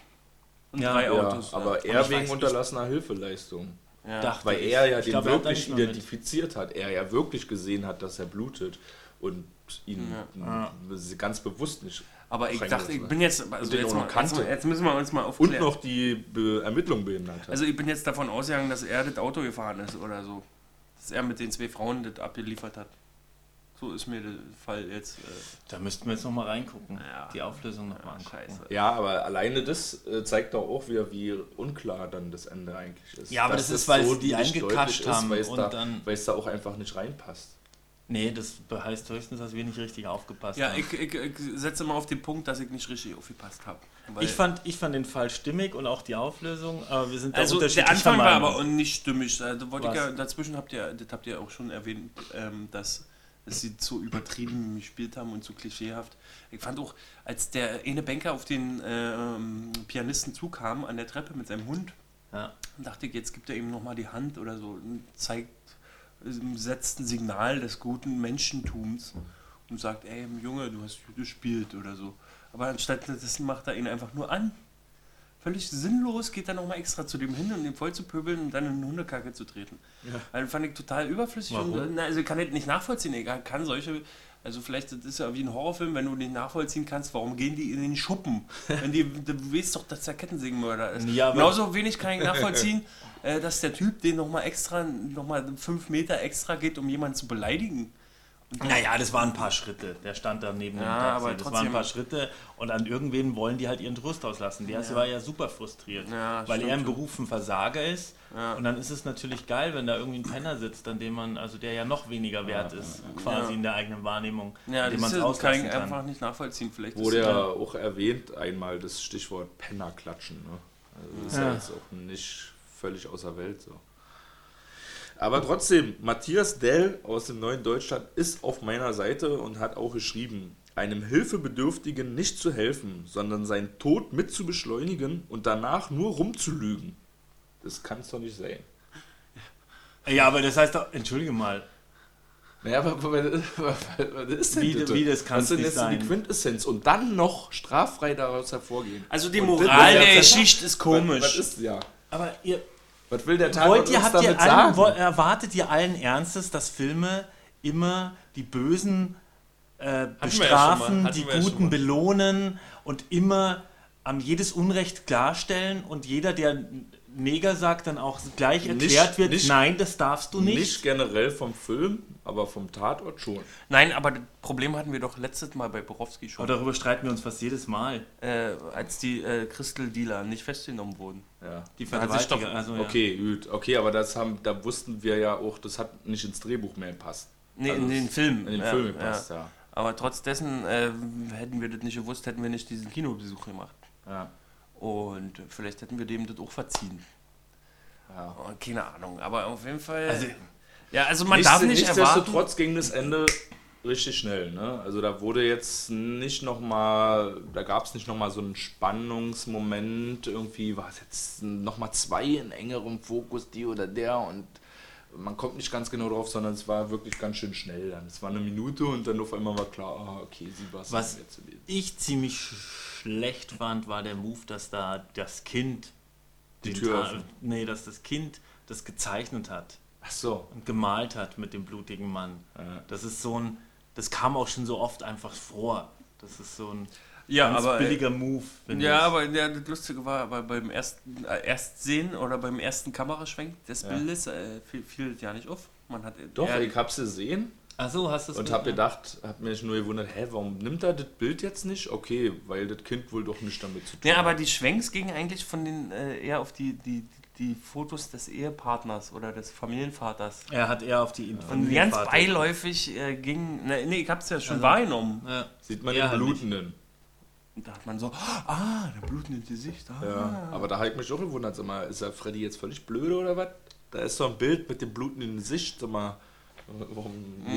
Und Ja. drei Ja, Autos. Ja, aber Und er wegen weiß- unterlassener Hilfeleistung. ja. Dachte Weil er ja Ich den da wirklich identifiziert hat. Er ja wirklich gesehen hat, dass er blutet und ihn Ja. ganz bewusst nicht. Aber ich dachte, ich bin jetzt, also jetzt, mal, kannte. mal- jetzt müssen wir uns mal Und aufklären. noch die Be Ermittlung behindert hat. Also ich bin jetzt davon ausgegangen, dass er das Auto gefahren ist oder so. Dass er mit den zwei Frauen das abgeliefert hat. So ist mir der Fall jetzt. Äh, Da müssten wir jetzt nochmal reingucken. Ja. Die Auflösung nochmal angucken. scheiße. ja, aber alleine das äh, zeigt doch auch wieder, wie unklar dann das Ende eigentlich ist. Ja, aber Dass das ist, weil sie die eingekascht haben weil es, und da, dann- weil es da auch einfach nicht reinpasst. Nee, das heißt höchstens, dass wir nicht richtig aufgepasst ja, haben. ich, ich, ich setze mal auf den Punkt, dass ich nicht richtig aufgepasst habe. Ich fand, ich fand den Fall stimmig und auch die Auflösung, aber wir sind da Also der unterschiedlicher Anfang war aber nicht stimmig. Da wollte ich ja, dazwischen habt ihr, das habt ihr auch schon erwähnt, ähm, dass, dass sie zu übertrieben gespielt haben und zu klischeehaft. Ich fand auch, als der eine Banker auf den ähm, Pianisten zukam an der Treppe mit seinem Hund, Ja. dachte ich, jetzt gibt er ihm nochmal die Hand oder so und zeigt, ähm, setzt ein Signal des guten Menschentums und sagt, ey Junge, du hast gut gespielt oder so. Aber anstatt dessen macht er ihn einfach nur an. Völlig sinnlos geht er nochmal extra zu dem hin, um ihn voll zu pöbeln und dann in eine Hundekacke zu treten. Ja. Also fand ich total überflüssig. Warum? Und, na, also ich kann das nicht nachvollziehen. Ich kann solche, also vielleicht das ist ja wie ein Horrorfilm, wenn du nicht nachvollziehen kannst, warum gehen die in den Schuppen? Wenn die, du weißt doch, dass der Kettensägenmörder ist. Ja, Genauso wenig kann ich nachvollziehen, äh, dass der Typ den nochmal extra, nochmal fünf Meter extra geht, um jemanden zu beleidigen. Naja, das waren ein paar Schritte. Der stand da neben dem Ja, Taxi. aber das waren ein paar Schritte und an irgendwen wollen die halt ihren Trost auslassen. Der war ja super frustriert, Ja, weil stimmt er im. Beruf ein Versager ist. Ja. Und dann ist es natürlich geil, wenn da irgendwie ein Penner sitzt, an dem man, also der ja noch weniger wert ist, quasi Ja. in der eigenen Wahrnehmung, Ja, dem man das es kann auslassen ich kann. einfach nicht nachvollziehen. Vielleicht Wurde ist ja auch erwähnt, einmal das Stichwort Pennerklatschen. Ne? Also ist ja. Ja. jetzt auch nicht völlig außer Welt so. Aber trotzdem, Matthias Dell aus dem neuen Deutschland ist auf meiner Seite und hat auch geschrieben, einem Hilfebedürftigen nicht zu helfen, sondern seinen Tod mit zu beschleunigen und danach nur rumzulügen. Das kann es doch nicht sein. Ja, aber das heißt doch, entschuldige mal, Naja, aber, aber, aber was ist denn Wie- bitte? wie das kann's Was ist denn nicht jetzt so die sein? Quintessenz und dann noch straffrei daraus hervorgehen? Also die Moral das- der das- Geschichte ist Was, komisch. was ist ja? aber ihr Was will der Tag wollt ihr, habt ihr allen, wo- erwartet ihr allen Ernstes, dass Filme immer die Bösen äh, ja bestrafen, die ja schon Guten mal. belohnen und immer am jedes Unrecht klarstellen und jeder, der Neger sagt, dann auch gleich Nicht- erklärt wird, nicht- nein, das darfst du nicht. Nicht generell vom Film, aber vom Tatort schon. Nein, aber das Problem hatten wir doch letztes Mal bei Borowski schon, Aber darüber streiten wir uns fast jedes Mal. äh, als die äh, Crystal Dealer nicht festgenommen wurden. Ja. Die Vergewaltiger, doch- also ja. Okay, gut. Okay, aber das haben, da wussten wir ja auch, das hat nicht ins Drehbuch mehr gepasst. Nee, Also in den Film. In den ja, Film gepasst, ja. Aber trotz dessen, äh, hätten wir das nicht gewusst, hätten wir nicht diesen Kinobesuch gemacht. ja. Und vielleicht hätten wir dem das auch verziehen. ja. Oh, keine Ahnung, aber auf jeden Fall. Also- ja, also man darf nicht erwarten. Nichtsdestotrotz ging das Ende richtig schnell. Ne? Also da wurde jetzt nicht nochmal, da gab es nicht nochmal so einen Spannungsmoment, irgendwie war es jetzt nochmal zwei in engerem Fokus, die oder der und man kommt nicht ganz genau drauf, sondern es war wirklich ganz schön schnell dann. Es war eine Minute und dann auf einmal war klar, ah, okay, sie war Was ich ziemlich sch- schlecht fand, war der Move, dass da das Kind Die Tür öffnet. Nee, dass das Kind das gezeichnet hat Ach so. und gemalt hat mit dem blutigen Mann. Ja. Das ist so ein, das kam auch schon so oft einfach vor. Das ist so ein Ja, ganz aber, äh, billiger Move. Ja, ich. aber ja, das Lustige war, aber beim ersten äh, Erstsehen oder beim ersten Kameraschwenk des Ja. Bildes äh, fiel, fiel das ja nicht auf. Man hat Doch, er, ich hab's gesehen Ach so, hast du es und hab gedacht, hab mich nur gewundert, hä, warum nimmt er das Bild jetzt nicht? Okay, weil das Kind wohl doch nicht damit zu tun Ja, aber hat. die Schwenks gingen eigentlich von den äh, eher auf die, die, die Fotos des Ehepartners oder des Familienvaters. Er hat eher auf die Und Familienvater- ganz beiläufig äh, ging. Ne, nee, ich hab's ja schon Also- wahrgenommen. Ja. Sieht man Ja, den nicht. Blutenden. Und da hat man so, ah, der blutende Gesicht. Ah. Ja, aber da habe ich mich auch gewundert, sag mal, ist der Freddy jetzt völlig blöde oder was? Da ist so ein Bild mit dem blutenden Gesicht, sag mal, warum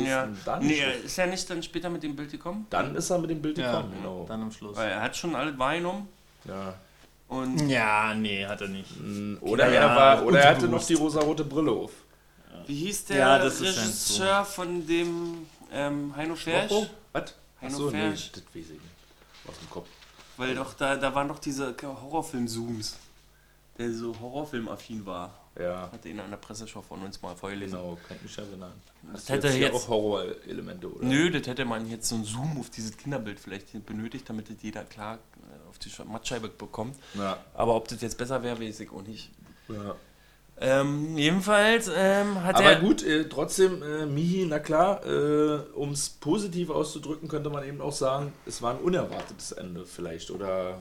Ja. denn dann? Nee, ist er nicht dann später mit dem Bild gekommen? dann ist er mit dem Bild Ja, gekommen, genau. dann am Schluss. Weil er hat schon alles wahrgenommen. Ja. Und Ja, nee, hat er nicht. Mm, Oder, Ja, er, war, oder er hatte noch die rosarote Brille auf. wie hieß der Ja, das ist Regisseur von dem ähm, Heino Fersch? Was? Heino Achso, nee, Fersch. das weiß ich nicht. Aus dem Kopf. Weil doch da, da waren doch diese Horrorfilm-Zooms. Der so Horrorfilm-affin war. Ja, Hat ihn an der Presseschau von uns mal vorgelesen. genau, kann ich mich erinnern. Hast hätte du jetzt auch Horrorelemente, oder? Nö, das hätte man jetzt so einen Zoom auf dieses Kinderbild vielleicht benötigt, damit das jeder klar äh, auf die Sch- Mattscheibe bekommt. Ja, Aber ob das jetzt besser wäre, weiß ich auch nicht. ja. Ähm, jedenfalls ähm, hat Aber er. gut, äh, trotzdem, äh, Mihi, na klar, äh, um es positiv auszudrücken, könnte man eben auch sagen, es war ein unerwartetes Ende vielleicht. Oder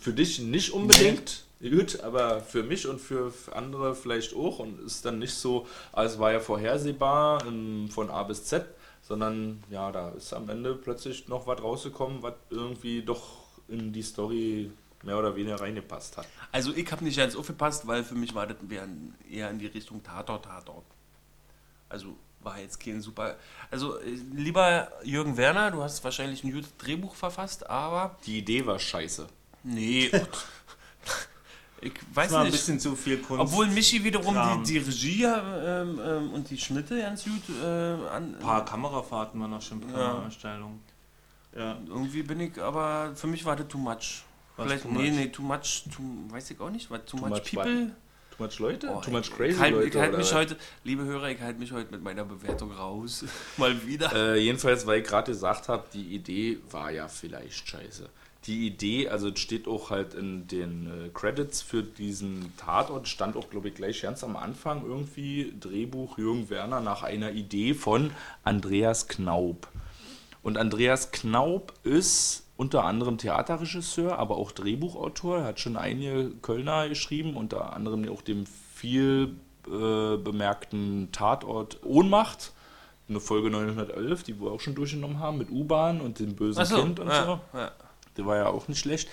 für dich nicht unbedingt, gut, aber für mich und für andere vielleicht auch. Und ist dann nicht so, als war ja vorhersehbar ähm, von A bis Z, sondern ja, da ist am Ende plötzlich noch was rausgekommen, was irgendwie doch in die Story mehr oder weniger reingepasst hat. Also ich habe nicht ganz aufgepasst, weil für mich war das eher in die Richtung Tatort, Tatort. Also war jetzt kein super. Also äh, lieber Jürgen Werner, du hast wahrscheinlich ein gutes Drehbuch verfasst, aber Die Idee war scheiße. nee. ich weiß Das war ein nicht. bisschen zu viel Kunst. Obwohl Michi wiederum die, die Regie ähm, ähm, und die Schnitte ganz gut äh, an. ein paar Kamerafahrten waren noch schon bei Ja. Kameraeinstellungen. Ja. Irgendwie bin ich, aber für mich war das too much. Was Vielleicht, too nee, much? nee, too much, too, weiß ich auch nicht, was too, Too much, much people. Too much Leute? Oh, Too much crazy halt, Leute? Ich halt oder mich heute, liebe Hörer, ich halte mich heute mit meiner Bewertung raus. Mal wieder. Äh, jedenfalls, weil ich gerade gesagt habe, die Idee war ja vielleicht scheiße. die Idee, also es steht auch halt in den äh, Credits für diesen Tatort, stand auch, glaube ich, gleich ganz am Anfang irgendwie Drehbuch Jürgen Werner nach einer Idee von Andreas Knaub. Und Andreas Knaub ist unter anderem Theaterregisseur, aber auch Drehbuchautor. Er hat schon einige Kölner geschrieben, unter anderem auch dem viel äh, bemerkten Tatort Ohnmacht. Eine Folge 911, die wir auch schon durchgenommen haben, mit U-Bahn und dem bösen so, Kind und ja, so. ja. Der war ja auch nicht schlecht.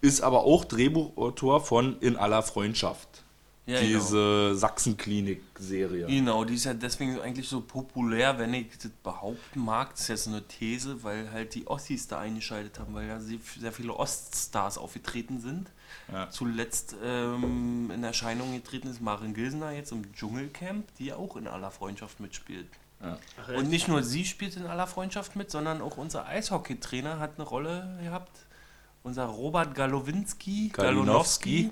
Ist aber auch Drehbuchautor von In aller Freundschaft. Ja, genau. Diese Sachsenklinik-Serie. Genau, die ist ja deswegen eigentlich so populär, wenn ich das behaupten mag. Das ist jetzt so eine These, weil halt die Ossis da eingeschaltet haben, weil ja sehr viele Oststars aufgetreten sind. Ja. Zuletzt ähm, in Erscheinung getreten ist Maren Gilsener jetzt im Dschungelcamp, die ja auch in aller Freundschaft mitspielt. Ach, Und nicht nur sie spielt in aller Freundschaft mit, sondern auch unser Eishockeytrainer hat eine Rolle gehabt. Unser Robert Galowinski, Galinowski. Galonowski.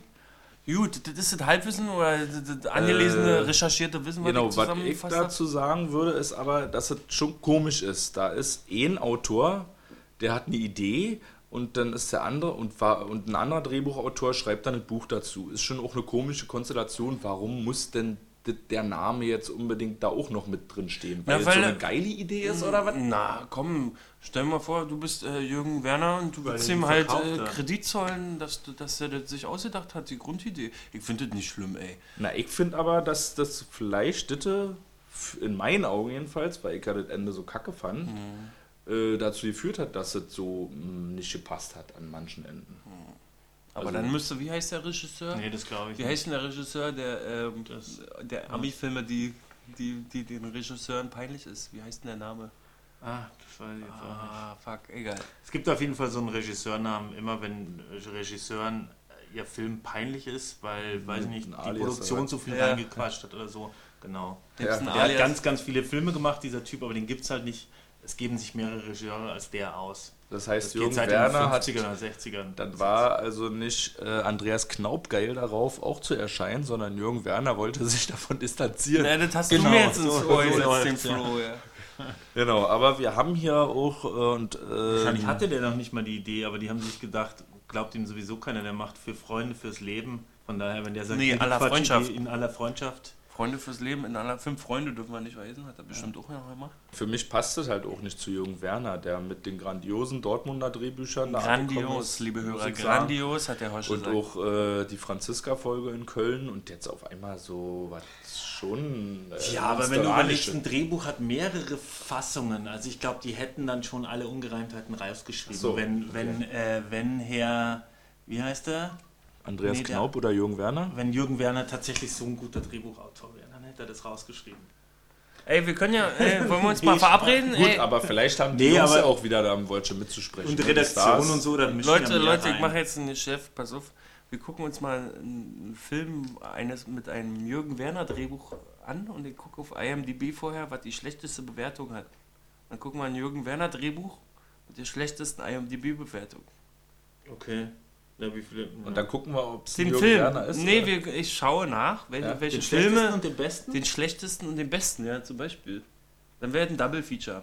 Gut, das ist das Halbwissen oder das angelesene, Äh, recherchierte Wissen, was Genau, ich was ich zusammengefasst dazu sagen würde, ist aber, dass es schon komisch ist. Da ist ein Autor, der hat eine Idee und dann ist der andere und, war, und ein anderer Drehbuchautor schreibt dann ein Buch dazu. Ist schon auch eine komische Konstellation. Warum muss denn der Name jetzt unbedingt da auch noch mit drin stehen? Weil, Ja, es weil so eine geile Idee ist oder was? Na, komm, stell mal vor, du bist äh, Jürgen Werner und du Weil willst ihm halt äh. Kredit zollen, dass, du- dass er das sich ausgedacht hat, die Grundidee. Ich finde das nicht schlimm, ey. Na, ich finde aber, dass das vielleicht ditte, in meinen Augen jedenfalls, weil ich ja das Ende so kacke fand, äh, dazu geführt hat, dass es so mh, nicht gepasst hat an manchen Enden. Aber Also- dann müsste, wie heißt der Regisseur? Nee, das glaube ich Wie heißt denn der Regisseur, der, ähm, Das- der Ami-Filme, die, die, die den Regisseuren peinlich ist? Wie heißt denn der Name? Ah, das weiß ich jetzt auch nicht. Ah, fuck, egal. Es gibt auf jeden Fall so einen Regisseurnamen, immer wenn Regisseuren äh, ihr Film peinlich ist, weil, weiß ich nicht, die Alias, Produktion oder? zu viel Ja. reingequatscht hat oder so. Genau. Ja. Der hat Alias? ganz, ganz viele Filme gemacht, dieser Typ, aber den gibt es halt nicht. Es geben sich mehrere Regisseure als der aus. Das Das heißt, geht Jürgen Werner hat 50er oder 60ern. Dann war also nicht äh, Andreas Knaub geil darauf, auch zu erscheinen, sondern Jürgen Werner wollte sich davon distanzieren. Na, das hast Genau, du mir jetzt ins so- Ohr so gesetzt, ja. Genau, aber wir haben hier auch äh, und Wahrscheinlich äh, hatte der noch nicht mal die Idee, aber die haben sich gedacht, glaubt ihm sowieso keiner, der macht für Freunde, fürs Leben. Von daher, wenn der sagt, Nee, die aller Freundschaft. In aller Freundschaft. Freunde fürs Leben, in aller fünf Freunde dürfen wir nicht weisen, hat er bestimmt auch noch gemacht. für mich passt es halt auch nicht zu Jürgen Werner, der mit den grandiosen Dortmunder Drehbüchern da Grandios, ist, liebe Hörer, grandios, hat der Horst Und gesagt. auch äh, die Franziska-Folge in Köln und jetzt auf einmal so was schon. äh, Ja, aber wenn du überlegst, ein Drehbuch hat mehrere Fassungen. Also ich glaube, die hätten dann schon alle Ungereimtheiten rausgeschrieben. So, wenn, okay. wenn, äh, wenn Herr, wie heißt er? Andreas Nee, der- Knaub oder Jürgen Werner? Wenn Jürgen Werner tatsächlich so ein guter Drehbuchautor wäre, dann hätte er das rausgeschrieben. Ey, wir können ja, ey, wollen wir uns mal Ich- verabreden? Gut, ey, aber vielleicht haben die Nee, Jungs aber- ja auch wieder da am Wolche mitzusprechen. Und Redaktion und so, dann mischen Leute, Leute, ich rein. mache jetzt einen Chef, pass auf. Wir gucken uns mal einen Film eines mit einem Jürgen Werner Drehbuch an und ich gucke auf IMDb vorher, was die schlechteste Bewertung hat. Dann gucken wir ein Jürgen Werner Drehbuch mit der schlechtesten IMDb-Bewertung. Okay. Ja, wie viele? Und dann gucken wir, ob es Den Jürgen Film. Werner ist. nee, wir, ich schaue nach, welche, Ja, welche den schlechtesten Filme. und den besten? Den schlechtesten und den besten, ja, zum Beispiel. Dann wäre ein Double Feature.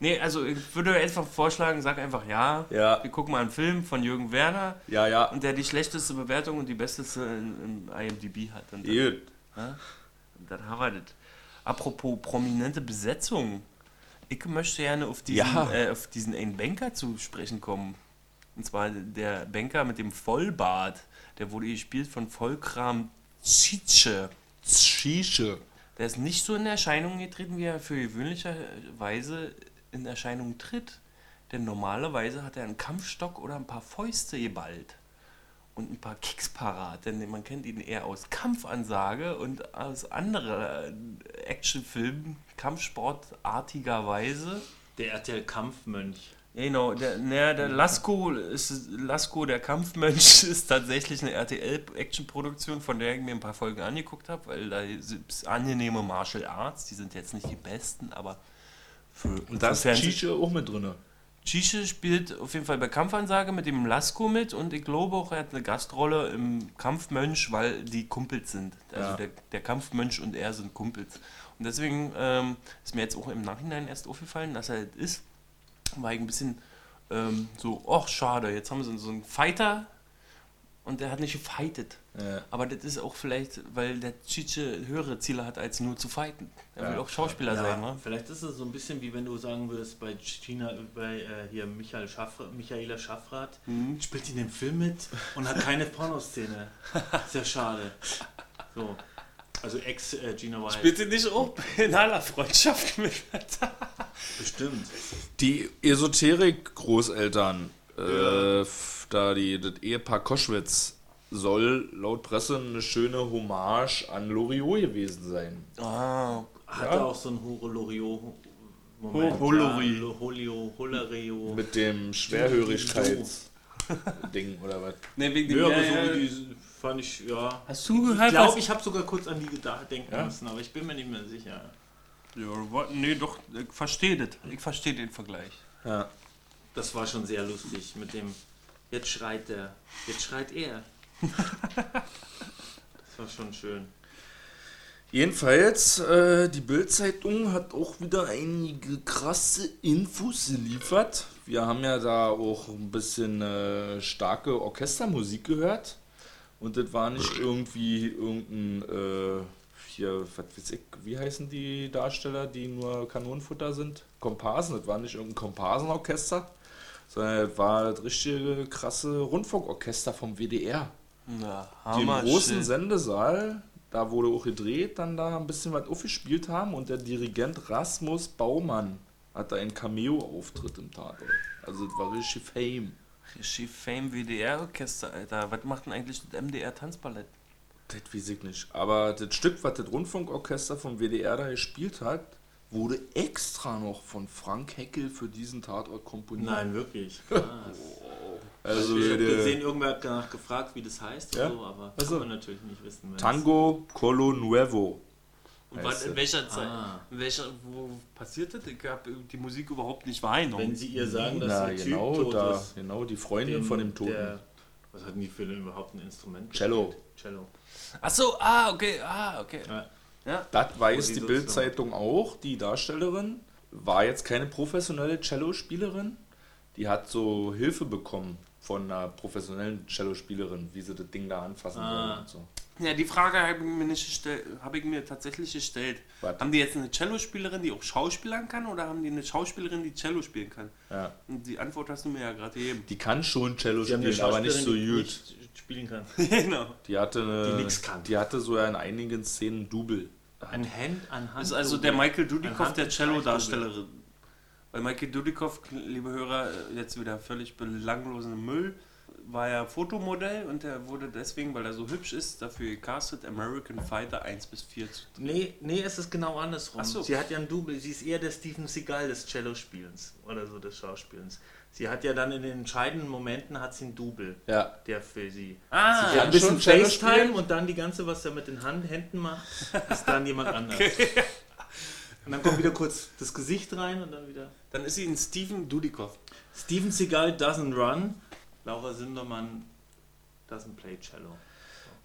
Nee, also ich würde einfach vorschlagen, sag einfach ja. Ja. Wir gucken mal einen Film von Jürgen Werner Ja, ja. und der die schlechteste Bewertung und die besteste in, in IMDb hat. Und dann, Gut. und dann haben wir das. Apropos prominente Besetzung. Ich möchte gerne auf diesen, Ja. äh, auf diesen einen Banker zu sprechen kommen. Und zwar der Banker mit dem Vollbart. Der wurde gespielt von Volkram Zitsche. Shische. Der ist nicht so in Erscheinung getreten, wie er für gewöhnlicherweise in Erscheinung tritt. Denn normalerweise hat er einen Kampfstock oder ein paar Fäuste geballt. Und ein paar Kicks parat. Denn man kennt ihn eher aus Kampfansage und aus anderen Actionfilmen, Kampfsportartigerweise. Der RTL-Kampfmönch. Ja, genau, der, naja, der Lasko, ist, Lasko, der Kampfmönch, ist tatsächlich eine RTL-Action-Produktion, von der ich mir ein paar Folgen angeguckt habe, weil da sind angenehme Martial Arts, die sind jetzt nicht die besten, aber für Und da ist Shische auch mit drin. Chische spielt auf jeden Fall bei Kampfansage mit dem Lasko mit und ich glaube auch, er hat eine Gastrolle im Kampfmönch, weil die Kumpels sind. Also Ja. der, der Kampfmönch und er sind Kumpels. Und deswegen ähm, ist mir jetzt auch im Nachhinein erst aufgefallen, dass er das ist, war ich ein bisschen ähm, so, ach schade, jetzt haben sie so einen Fighter und der hat nicht gefightet. Ja. Aber das ist auch vielleicht, weil der Chiche höhere Ziele hat, als nur zu fighten. Er Ja. will auch Schauspieler sein, Ja, ne? vielleicht ist es so ein bisschen wie wenn du sagen würdest, bei China, bei äh, hier Michael Schaffra, Michaela Schaffrath, Mhm. spielt in dem Film mit und hat keine Pornoszene. Sehr schade. So. Also ex äh, Gina Wild. Spielt sie nicht auch in aller Freundschaft mit? Bestimmt. Die Esoterik-Großeltern, äh, f- da die, das Ehepaar Koschwitz, soll laut Presse eine schöne Hommage an Loriot gewesen sein. Ah, Hatte Ja. auch so ein Moment. Holori. Ja, Holio, Holerio. Mit dem Schwerhörigkeits-Ding oder was? ne, wegen dem Ja, ja, so ja. wie die fand ich, ja. Hast du Ich gehört, glaube, was- ich habe sogar kurz an die gedacht, denken Ja? müssen, aber ich bin mir nicht mehr sicher. Ja, nee, doch, ich verstehe das. Ich verstehe den Vergleich. Ja. Das war schon sehr lustig mit dem. Jetzt schreit er. Jetzt schreit er. das war schon schön. Jedenfalls, äh, die Bild-Zeitung hat auch wieder einige krasse Infos geliefert. Wir haben ja da auch ein bisschen äh, starke Orchestermusik gehört. Und das war nicht irgendwie irgendein, äh, hier, was weiß ich, wie heißen die Darsteller, die nur Kanonenfutter sind? Komparsen, das war nicht irgendein Komparsenorchester, sondern das war das richtige krasse Rundfunkorchester vom WDR. Na, Dem Hammer. großen shit. Sendesaal, da wurde auch gedreht, dann da ein bisschen was aufgespielt haben und der Dirigent Rasmus Baumann hatte einen Cameo-Auftritt im Tatort. Also das war richtig Fame. Regie Fame WDR-Orchester, Alter. Was macht denn eigentlich das MDR-Tanzballett? Das weiß ich nicht. Aber das Stück, was das Rundfunkorchester vom WDR da gespielt hat, wurde extra noch von Frank Heckel für diesen Tatort komponiert. Nein, wirklich. Krass. Also ich habe gesehen, irgendwer hat danach gefragt, wie das heißt Ja? und so, aber Ach so. kann man natürlich nicht wissen. Tango Colo Nuevo. Und was, in welcher Zeit? Ah. In welcher, wo passiert das? Ich habe die Musik überhaupt nicht wahrgenommen. Wenn sie ihr sagen, dass Na der Typ genau, tot da, ist. genau, die Freundin den- von dem Toten. der- was hatten die für denn überhaupt ein Instrument? Cello. gespielt? Cello. Ach so, ah, okay, ah, okay. Ja. Ja. Das weiß die Bild-Zeitung auch. Die Darstellerin war jetzt keine professionelle Cellospielerin. Die hat so Hilfe bekommen von einer professionellen Cellospielerin, wie sie das Ding da anfassen Ah. soll und so. Ja, die Frage habe ich mir nicht gestellt, habe ich mir tatsächlich gestellt. Was? Haben die jetzt eine Cellospielerin, die auch Schauspielern kann, oder haben die eine Schauspielerin, die Cello spielen kann? Ja. Und die Antwort hast du mir ja gerade gegeben. Die kann schon Cello Die spielen, aber nicht so gut. nicht spielen kann. genau. Die hatte eine, Die nix kann. Die hatte so in einigen Szenen Double. Ein Hand an Hand. Das ist also der Michael Dudikoff der Cello-Darstellerin. Weil Michael Dudikoff, liebe Hörer, jetzt wieder völlig belanglosen Müll, war ja Fotomodell und er wurde deswegen, weil er so hübsch ist, dafür gecastet, American Fighter 1 bis 4 zu Nee, nee, es ist genau andersrum. Ach so. Sie hat ja ein Double, sie ist eher der Steven Seagal des Cello-Spielens oder so des Schauspielens. Sie hat ja dann in den entscheidenden Momenten hat sie ein Double, Ja. der für sie. Ah, sie hat ein bisschen FaceTime spielen? und dann die ganze, was er mit den Hand, Händen macht, ist dann jemand anders. Und dann kommt wieder kurz das Gesicht rein und dann wieder. Dann ist sie ein Steven Dudikoff. Steven Seagal doesn't run, Laura Sindermann doesn't play cello.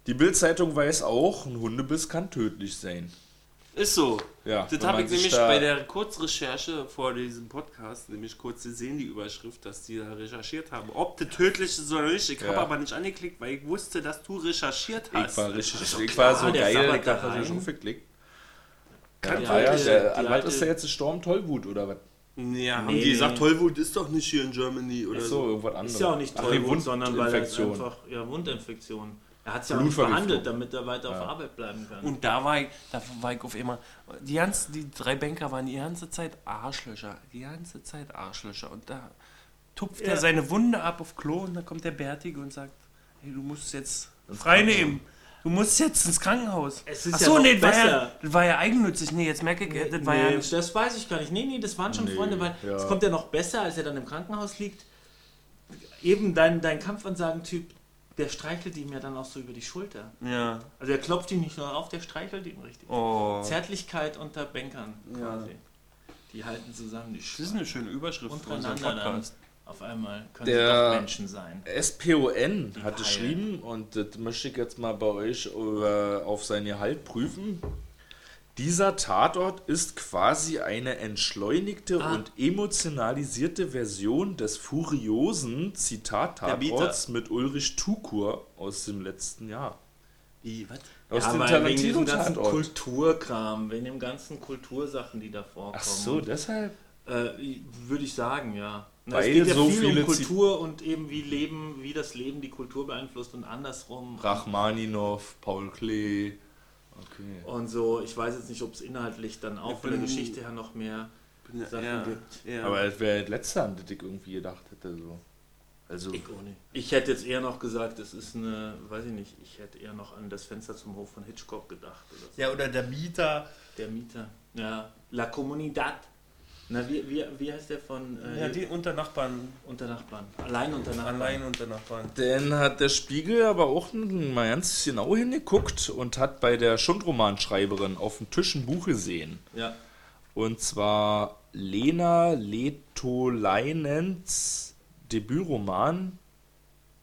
Die Bild-Zeitung weiß auch, ein Hundebiss kann tödlich sein. Ist so. Ja, Das habe ich nämlich da- bei der Kurzrecherche vor diesem Podcast, nämlich kurz gesehen, die Überschrift, dass die da recherchiert haben. Ob das tödlich ist oder nicht. Ich habe Ja. aber nicht angeklickt, weil ich wusste, dass du recherchiert hast. Ich war richtig, ist ich klar, war so der geil, ich da habe rein. schon aufgeklickt. Kann Ja, ja, alte- der, die was alte- ist der jetzt Storm Tollwut oder was? Ja, haben Nee, die gesagt. Tollwut ist doch nicht hier in Germany oder Ach so, so. irgendwas anderes. Ist ja auch nicht Ach, die toll, sondern weil er Wundinfektion. einfach ja, Wundinfektion. Er hat es ja auch nicht behandelt, damit er weiter Ja. auf Arbeit bleiben kann. Und da war ich, da war ich auf immer. Die, ganze, die drei Banker waren die ganze Zeit Arschlöcher. Die ganze Zeit Arschlöcher. Und da tupft Ja. er seine Wunde ab auf Klo und dann kommt der Bärtige und sagt: Hey, du musst jetzt frei nehmen. Du musst jetzt ins Krankenhaus. Es ist Ach ja nee, das war ja, das war ja eigennützig. Nee, jetzt merke ich, das war nee, ja nicht. das weiß ich gar nicht. Nee, nee, das waren schon Nee, Freunde, weil ja. es kommt ja noch besser, als er dann im Krankenhaus liegt. Eben dein, dein Kampfansagen-Typ, der streichelt ihm ja dann auch so über die Schulter. Ja. Also er klopft ihm nicht nur auf, der streichelt ihm richtig. Oh. Zärtlichkeit unter Bänkern Ja. quasi. Die halten zusammen die Das ist Schulter. eine schöne Überschrift für unseren Untereinander dann. Auf einmal können Der- sie doch Menschen sein. SPON hat Heil. geschrieben, und das möchte ich jetzt mal bei euch über, auf sein Gehalt prüfen. Dieser Tatort ist quasi eine entschleunigte Ah. und emotionalisierte Version des furiosen Zitat-Tatorts mit Ulrich Tukur aus dem letzten Jahr. Wie, was? Aus ja, dem Tarantino-Tatort. Kulturkram, wegen dem ganzen Kultursachen, die da vorkommen. Ach so, deshalb? Äh, würde ich sagen, ja. Na, Weil es geht ja so viel viele um Kultur und eben wie Leben, wie das Leben die Kultur beeinflusst und andersrum. Rachmaninov, Paul Klee. Okay. Und so, ich weiß jetzt nicht, ob es inhaltlich dann auch von der Geschichte her noch mehr Sachen ja, gibt. ja. Aber es wäre das letzte, an das ich irgendwie gedacht hätte. So. Also, Ich auch nicht. Ich hätte jetzt eher noch gesagt, es ist eine, weiß ich nicht, ich hätte eher noch an das Fenster zum Hof von Hitchcock gedacht. Oder so. Ja, oder der Mieter. Der Mieter. Ja, La Comunidad. Na, wie, wie, wie heißt der von äh, ja, die unter Nachbarn, unter Nachbarn? Allein unter Nachbarn. allein unter Nachbarn. Dann hat der Spiegel aber auch mal ganz genau hingeguckt und hat bei der Schundromanschreiberin auf dem Tisch ein Buch gesehen. Ja. Und zwar Lena Letoleinens Debütroman.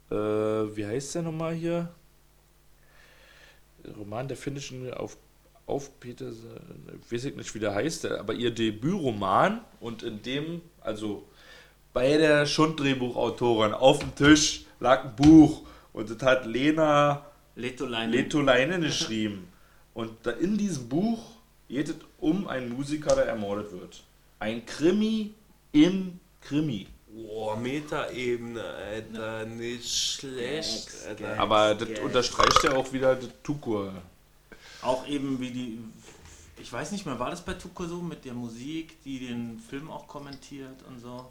Äh, wie heißt der nochmal hier? Der Roman der finnischen auf, auf Peter, ich weiß nicht, wie der heißt, aber ihr Debütroman und in dem, also bei der Schunddrehbuchautorin auf dem Tisch lag ein Buch und das hat Lena Letolein. Letolainen geschrieben. Und da in diesem Buch geht es um einen Musiker, der ermordet wird. Ein Krimi im Krimi. Boah, Metaebene, Alter, nicht schlecht, Gags, Alter. Gags. Aber das Gags. unterstreicht ja auch wieder das Tukur. Auch eben wie die. Ich weiß nicht mehr, war das bei Tuko so mit der Musik, die den Film auch kommentiert und so?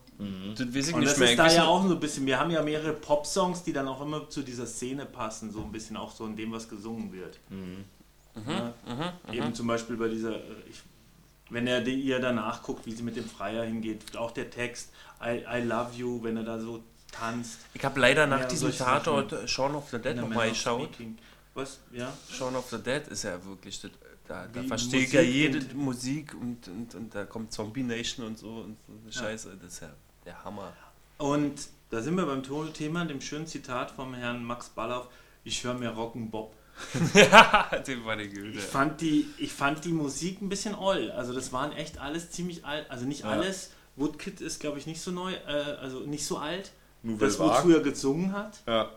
Das weiß ich Und nicht das mehr. ist da ja auch so ein bisschen. Wir haben ja mehrere Pop-Songs, die dann auch immer zu dieser Szene passen, so ein bisschen auch so in dem, was gesungen wird. Mhm, Ja? Eben zum Beispiel bei dieser. Ich, wenn er die, ihr danach guckt, wie sie mit dem Freier hingeht, auch der Text I, I love you, wenn er da so tanzt. Ich habe leider nach Ja, diesem Tatort Shaun of the Dead nochmal geschaut. Speaking. Was? Ja? Shaun of the Dead ist ja wirklich, das, da, da verstehe ich ja jede und- Musik und, und, und da kommt Zombie Nation und so und so eine Scheiße, das ist ja der Hammer. Und da sind wir beim Thema, dem schönen Zitat vom Herrn Max Ballauf. Ich höre mir Rock'n'Bob. ja, den war die Güte. Ich fand, die, ich fand die Musik ein bisschen oll. Also das waren echt alles ziemlich alt. Also nicht Ja. alles. Woodkid ist, glaube ich, nicht so neu, äh, also nicht so alt. Nouvelle das, wozu er gezungen hat. Ja.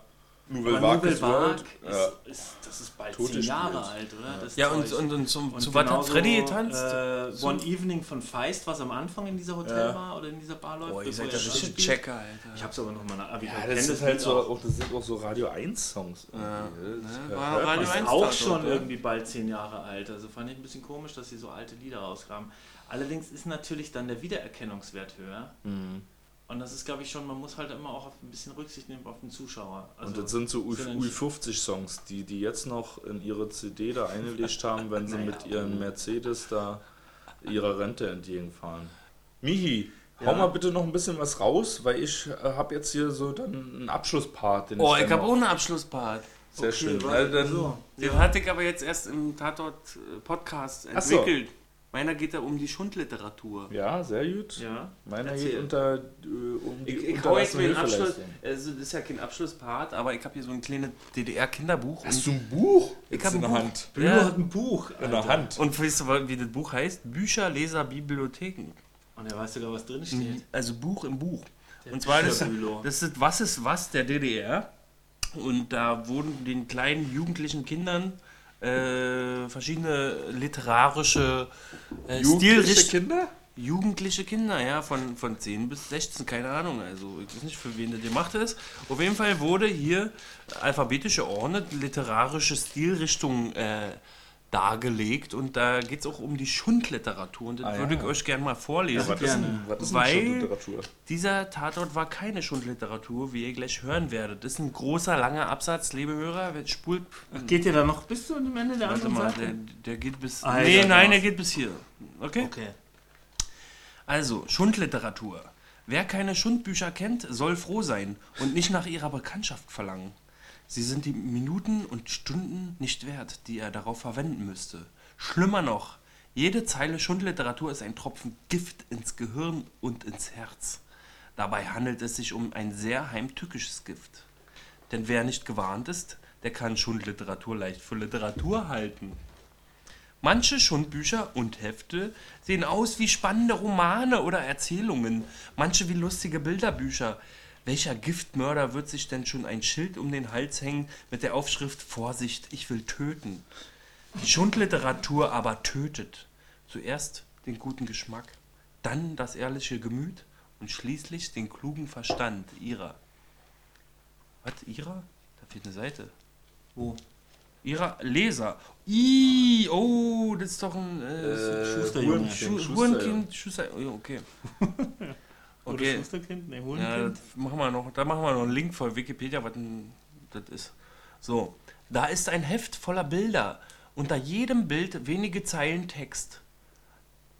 Nouvelle Vague Nouvelle is Vague ist, Ja. ist, das ist bald Tote zehn Jahre spielt. alt, oder? Das Ja, und, und, und, zum, Und zu was hat Freddy getanzt? Äh, So- One Evening von Feist, was am Anfang in dieser Hotelbar oder in dieser Bar läuft. Boah, ihr seid ja das richtig. Checker, Alter. Ich hab's aber nochmal nach. aber ich Ja, das, ist Lied halt so, auch. auch, das sind auch so Radio 1 Songs. Ja, irgendwie. Das ne, war. Radio ist 1 auch Tatort, schon ja. irgendwie bald zehn Jahre alt. Also fand ich ein bisschen komisch, dass sie so alte Lieder rausgraben. Allerdings ist natürlich dann der Wiedererkennungswert höher. Mhm. Und das ist, glaube ich, schon, man muss halt immer auch auf ein bisschen Rücksicht nehmen auf den Zuschauer. Also, Und das sind so sind ja nicht- U50-Songs, die die jetzt noch in ihre CD da eingelegt haben, wenn sie Naja, mit ihren Mercedes da ihrer Rente entgegenfahren. Mihi, Ja. hau mal bitte noch ein bisschen was raus, weil ich äh, habe jetzt hier so dann einen Abschlusspart. Den Oh, dann ich habe auch einen Abschlusspart. Sehr Okay, schön. weil- Ja, dann, so, Den ja. hatte ich aber jetzt erst im Tatort-Podcast Ach so. Meiner geht da um die Schundliteratur. ja, sehr gut. Ja. Meiner Erzähl. geht unter äh, um die Ich, ich hau jetzt mir Abschluss. Also, das ist ja kein Abschlusspart, aber ich habe hier so ein kleines DDR-Kinderbuch. Hast du ein Buch? Ich Jetzt hab in ein der Buch. Hand. Ja. hat ein Buch. In der Alter. Hand. Und weißt du, wie das Buch heißt? Bücher, Leser, Bibliotheken. Und er weiß sogar, was drin steht. Also Buch im Buch. Der Und zwar das, das ist Was ist was der DDR. Und da wurden den kleinen jugendlichen Kindern äh, verschiedene literarische äh, Jugendliche. Kinder? Jugendliche Kinder, ja, von, von 10 bis 16, keine Ahnung. Also ich weiß nicht, für wen das gemacht ist. Auf jeden Fall wurde hier alphabetisch geordnet, literarische Stilrichtungen äh, dargelegt und da geht es auch um die Schundliteratur und das Ah, würde ja. ich euch gerne mal vorlesen. Was ist denn, was ist Weil- Schundliteratur? Dieser Tatort war keine Schundliteratur, wie ihr gleich hören werdet. Das ist ein großer, langer Absatz, liebe Hörer. Wer Spult. Geht ihr da noch bis zu dem Ende der Warte anderen mal, Seite? der, der geht bis. Alter, nee, nein, der geht bis hier. Okay? Okay. Also, Schundliteratur. Wer keine Schundbücher kennt, soll froh sein und nicht nach ihrer Bekanntschaft verlangen. Sie sind die Minuten und Stunden nicht wert, die er darauf verwenden müsste. Schlimmer noch, jede Zeile Schundliteratur ist ein Tropfen Gift ins Gehirn und ins Herz. Dabei handelt es sich um ein sehr heimtückisches Gift. Denn wer nicht gewarnt ist, der kann Schundliteratur leicht für Literatur halten. Manche Schundbücher und Hefte sehen aus wie spannende Romane oder Erzählungen, manche wie lustige Bilderbücher. Welcher Giftmörder wird sich denn schon ein Schild um den Hals hängen mit der Aufschrift Vorsicht, ich will töten? Die Schundliteratur aber tötet. Zuerst den guten Geschmack, dann das ehrliche Gemüt und schließlich den klugen Verstand ihrer. Was, ihrer? Da fehlt eine Seite. Wo? Ihrer Leser. Ih, oh, das ist doch ein äh, Schusterjunge. Huren- Schu Schuster, okay. Oder Okay, Schusterkind? Ja, Hurenkind. das machen wir noch, da machen wir noch einen Link von Wikipedia, was denn das ist. So, da ist ein Heft voller Bilder. Unter jedem Bild wenige Zeilen Text.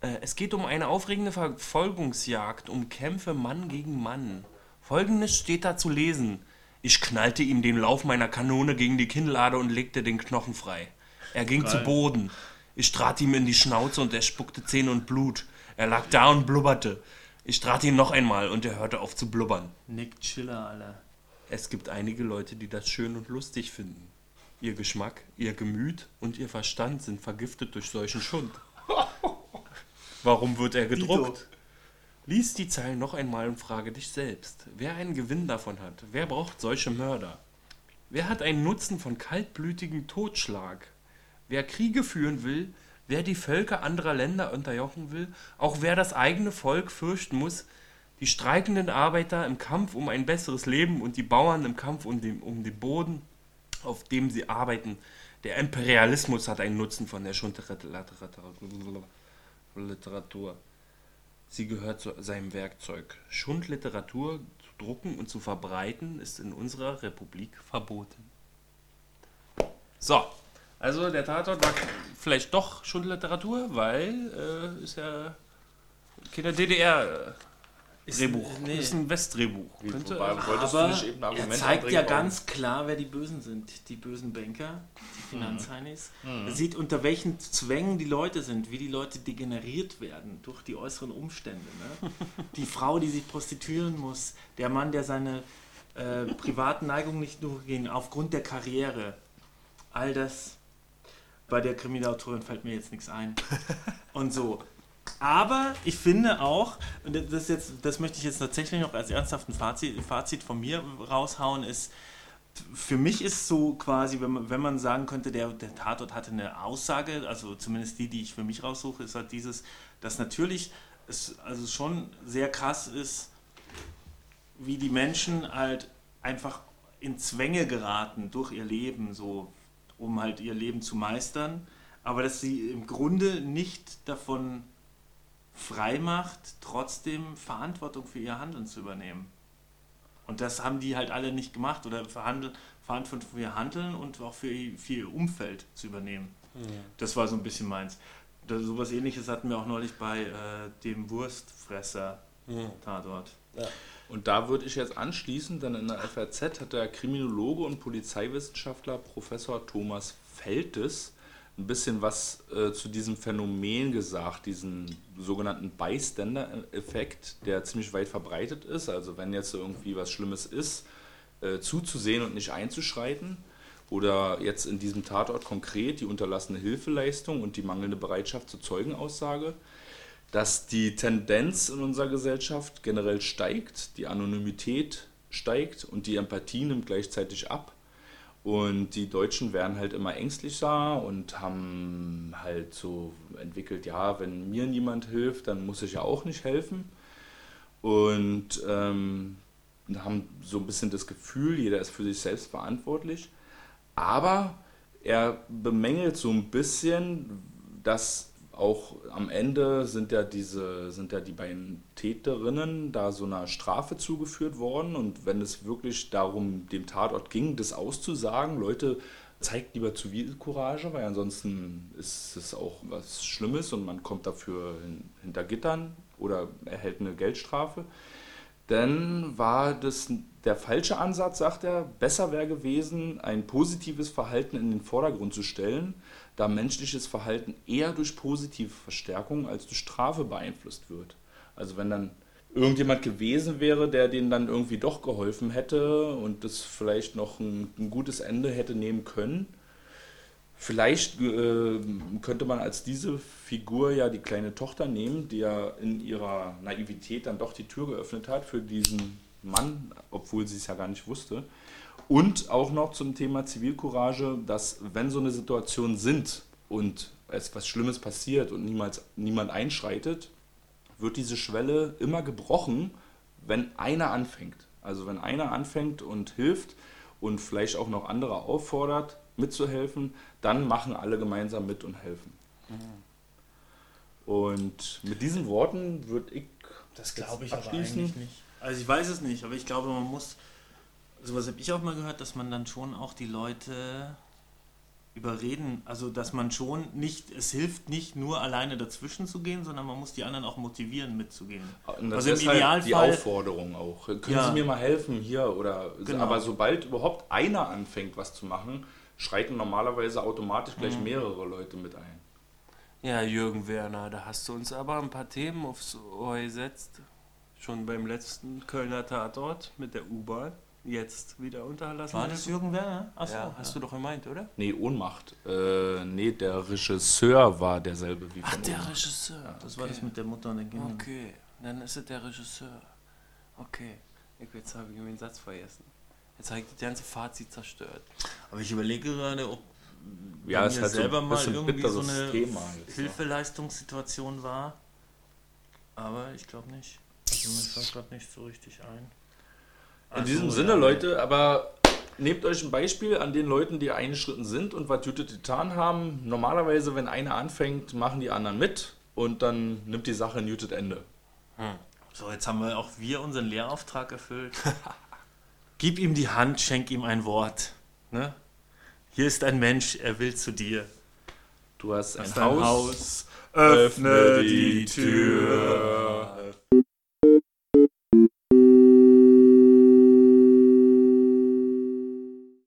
Äh, es geht um eine aufregende Verfolgungsjagd, um Kämpfe Mann gegen Mann. Folgendes steht da zu lesen. Ich knallte ihm den Lauf meiner Kanone gegen die Kinnlade und legte den Knochen frei. Er ging zu Boden. Ich trat ihm in die Schnauze und er spuckte Zähne und Blut. Er lag da und blubberte. Ich trat ihn noch einmal und er hörte auf zu blubbern. Nick Chiller, Alter. Es gibt einige Leute, die das schön und lustig finden. Ihr Geschmack, ihr Gemüt und ihr Verstand sind vergiftet durch solchen Schund. Warum wird er gedruckt? Lies die Zeilen noch einmal und frage dich selbst, wer einen Gewinn davon hat. Wer braucht solche Mörder? Wer hat einen Nutzen von kaltblütigem Totschlag? Wer Kriege führen will, wer die Völker anderer Länder unterjochen will, auch wer das eigene Volk fürchten muss, die streikenden Arbeiter im Kampf um ein besseres Leben und die Bauern im Kampf um den, um den Boden, auf dem sie arbeiten. Der Imperialismus hat einen Nutzen von der Schundliteratur. Sie gehört zu seinem Werkzeug. Schundliteratur zu drucken und zu verbreiten ist in unserer Republik verboten. So, also der Tatort war vielleicht doch Schundliteratur, weil äh, ist ja keine DDR Drehbuch. nee. Ist ein Westdrehbuch. Könnte, wobei, Aber eben er zeigt ja ganz klar, wer die Bösen sind. Die bösen Banker, die Mhm. Finanzheinis. Er sieht, unter welchen Zwängen die Leute sind, wie die Leute degeneriert werden durch die äußeren Umstände. Ne? Die Frau, die sich prostituieren muss, der Mann, der seine äh, privaten Neigungen nicht durchgehen, aufgrund der Karriere. All das. Bei der Kriminalautorin fällt mir jetzt nichts ein. Und so. Aber ich finde auch, und das, jetzt, das möchte ich jetzt tatsächlich noch als ernsthaften Fazit, Fazit von mir raushauen, ist, für mich ist so quasi, wenn man, wenn man sagen könnte, der, der Tatort hatte eine Aussage, also zumindest die, die ich für mich raussuche, ist halt dieses, dass natürlich es also schon sehr krass ist, wie die Menschen halt einfach in Zwänge geraten durch ihr Leben, so um halt ihr Leben zu meistern, aber dass sie im Grunde nicht davon frei macht, trotzdem Verantwortung für ihr Handeln zu übernehmen. Und das haben die halt alle nicht gemacht oder Verantwortung für ihr Handeln und auch für, ihr- für ihr Umfeld zu übernehmen. Das war so ein bisschen meins. Das, sowas ähnliches hatten wir auch neulich bei äh, dem Wurstfresser-Tatort. Und da würde ich jetzt anschließen, denn in der FAZ hat der Kriminologe und Polizeiwissenschaftler Professor Thomas Feltes ein bisschen was äh, zu diesem Phänomen gesagt, diesen sogenannten Bystander-Effekt, der ziemlich weit verbreitet ist. Also wenn jetzt irgendwie was Schlimmes ist, äh, zuzusehen und nicht einzuschreiten. Oder jetzt in diesem Tatort konkret die unterlassene Hilfeleistung und die mangelnde Bereitschaft zur Zeugenaussage dass die Tendenz in unserer Gesellschaft generell steigt, die Anonymität steigt und die Empathie nimmt gleichzeitig ab. Und die Deutschen werden halt immer ängstlicher und haben halt so entwickelt, ja, wenn mir niemand hilft, dann muss ich ja auch nicht helfen. Und ähm, haben so ein bisschen das Gefühl, jeder ist für sich selbst verantwortlich. Aber er bemängelt so ein bisschen, dass auch am Ende sind ja diese, sind ja die beiden Täterinnen da so einer Strafe zugeführt worden. Und wenn es wirklich darum, dem Tatort ging, das auszusagen, Leute, zeigt lieber Zivilcourage, weil ansonsten ist es auch was Schlimmes und man kommt dafür hin, hinter Gittern oder erhält eine Geldstrafe. Dann war das der falsche Ansatz, sagt er. Besser wäre gewesen, ein positives Verhalten in den Vordergrund zu stellen, da menschliches Verhalten eher durch positive Verstärkung als durch Strafe beeinflusst wird. Also wenn dann irgendjemand gewesen wäre, der denen dann irgendwie doch geholfen hätte und das vielleicht noch ein, ein gutes Ende hätte nehmen können, Vielleicht äh, könnte man als diese Figur ja die kleine Tochter nehmen, die ja in ihrer Naivität dann doch die Tür geöffnet hat für diesen Mann, obwohl sie es ja gar nicht wusste. Und auch noch zum Thema Zivilcourage, dass wenn so eine Situation sind und es was Schlimmes passiert und niemals, niemand einschreitet, wird diese Schwelle immer gebrochen, wenn einer anfängt. Also wenn einer anfängt und hilft und vielleicht auch noch andere auffordert, mitzuhelfen, dann machen alle gemeinsam mit und helfen. Und mit diesen Worten würde ich Das glaube ich aber eigentlich nicht. Also ich weiß es nicht, aber ich glaube, man muss, sowas habe ich auch mal gehört, dass man dann schon auch die Leute überreden, also dass man schon nicht, es hilft nicht nur alleine dazwischen zu gehen, sondern man muss die anderen auch motivieren mitzugehen. Und das Also im ist halt die Idealfall- Aufforderung auch. Können Ja. Sie mir mal helfen hier? Oder Genau. aber sobald überhaupt einer anfängt, was zu machen, schreiten normalerweise automatisch gleich Mhm. mehrere Leute mit ein. Ja, Jürgen Werner, da hast du uns aber ein paar Themen aufs Ohr gesetzt. Schon beim letzten Kölner Tatort mit der U-Bahn. Jetzt wieder unterlassen. War das Jürgen Werner? Achso, ja, hast du doch gemeint, oder? Nee, Ohnmacht. Äh, nee, der Regisseur war derselbe wie Ach, der Ohnmacht. Regisseur. Das war das mit der Mutter und den Kindern. Okay, dann ist es der Regisseur. Okay, ich, jetzt habe ich den Satz vergessen. Jetzt habe ich das ganze Fazit zerstört. Aber ich überlege gerade, ob Ja, ist mir halt so selber ein mal irgendwie so eine Thema ne? Hilfeleistungssituation war. Aber ich glaube nicht. Also mir fällt gerade nicht so richtig ein. In Also, diesem Sinne, ja. Leute, aber nehmt euch ein Beispiel an den Leuten, die eingeschritten sind und was Jute getan haben. Normalerweise, wenn einer anfängt, machen die anderen mit und dann nimmt die Sache ein Jute Ende. So, jetzt haben wir auch wir unseren Lehrauftrag erfüllt. Gib ihm die Hand, schenk ihm ein Wort. Ne? Hier ist ein Mensch, er will zu dir. Du hast ein Ist Haus. Haus, öffne die Tür.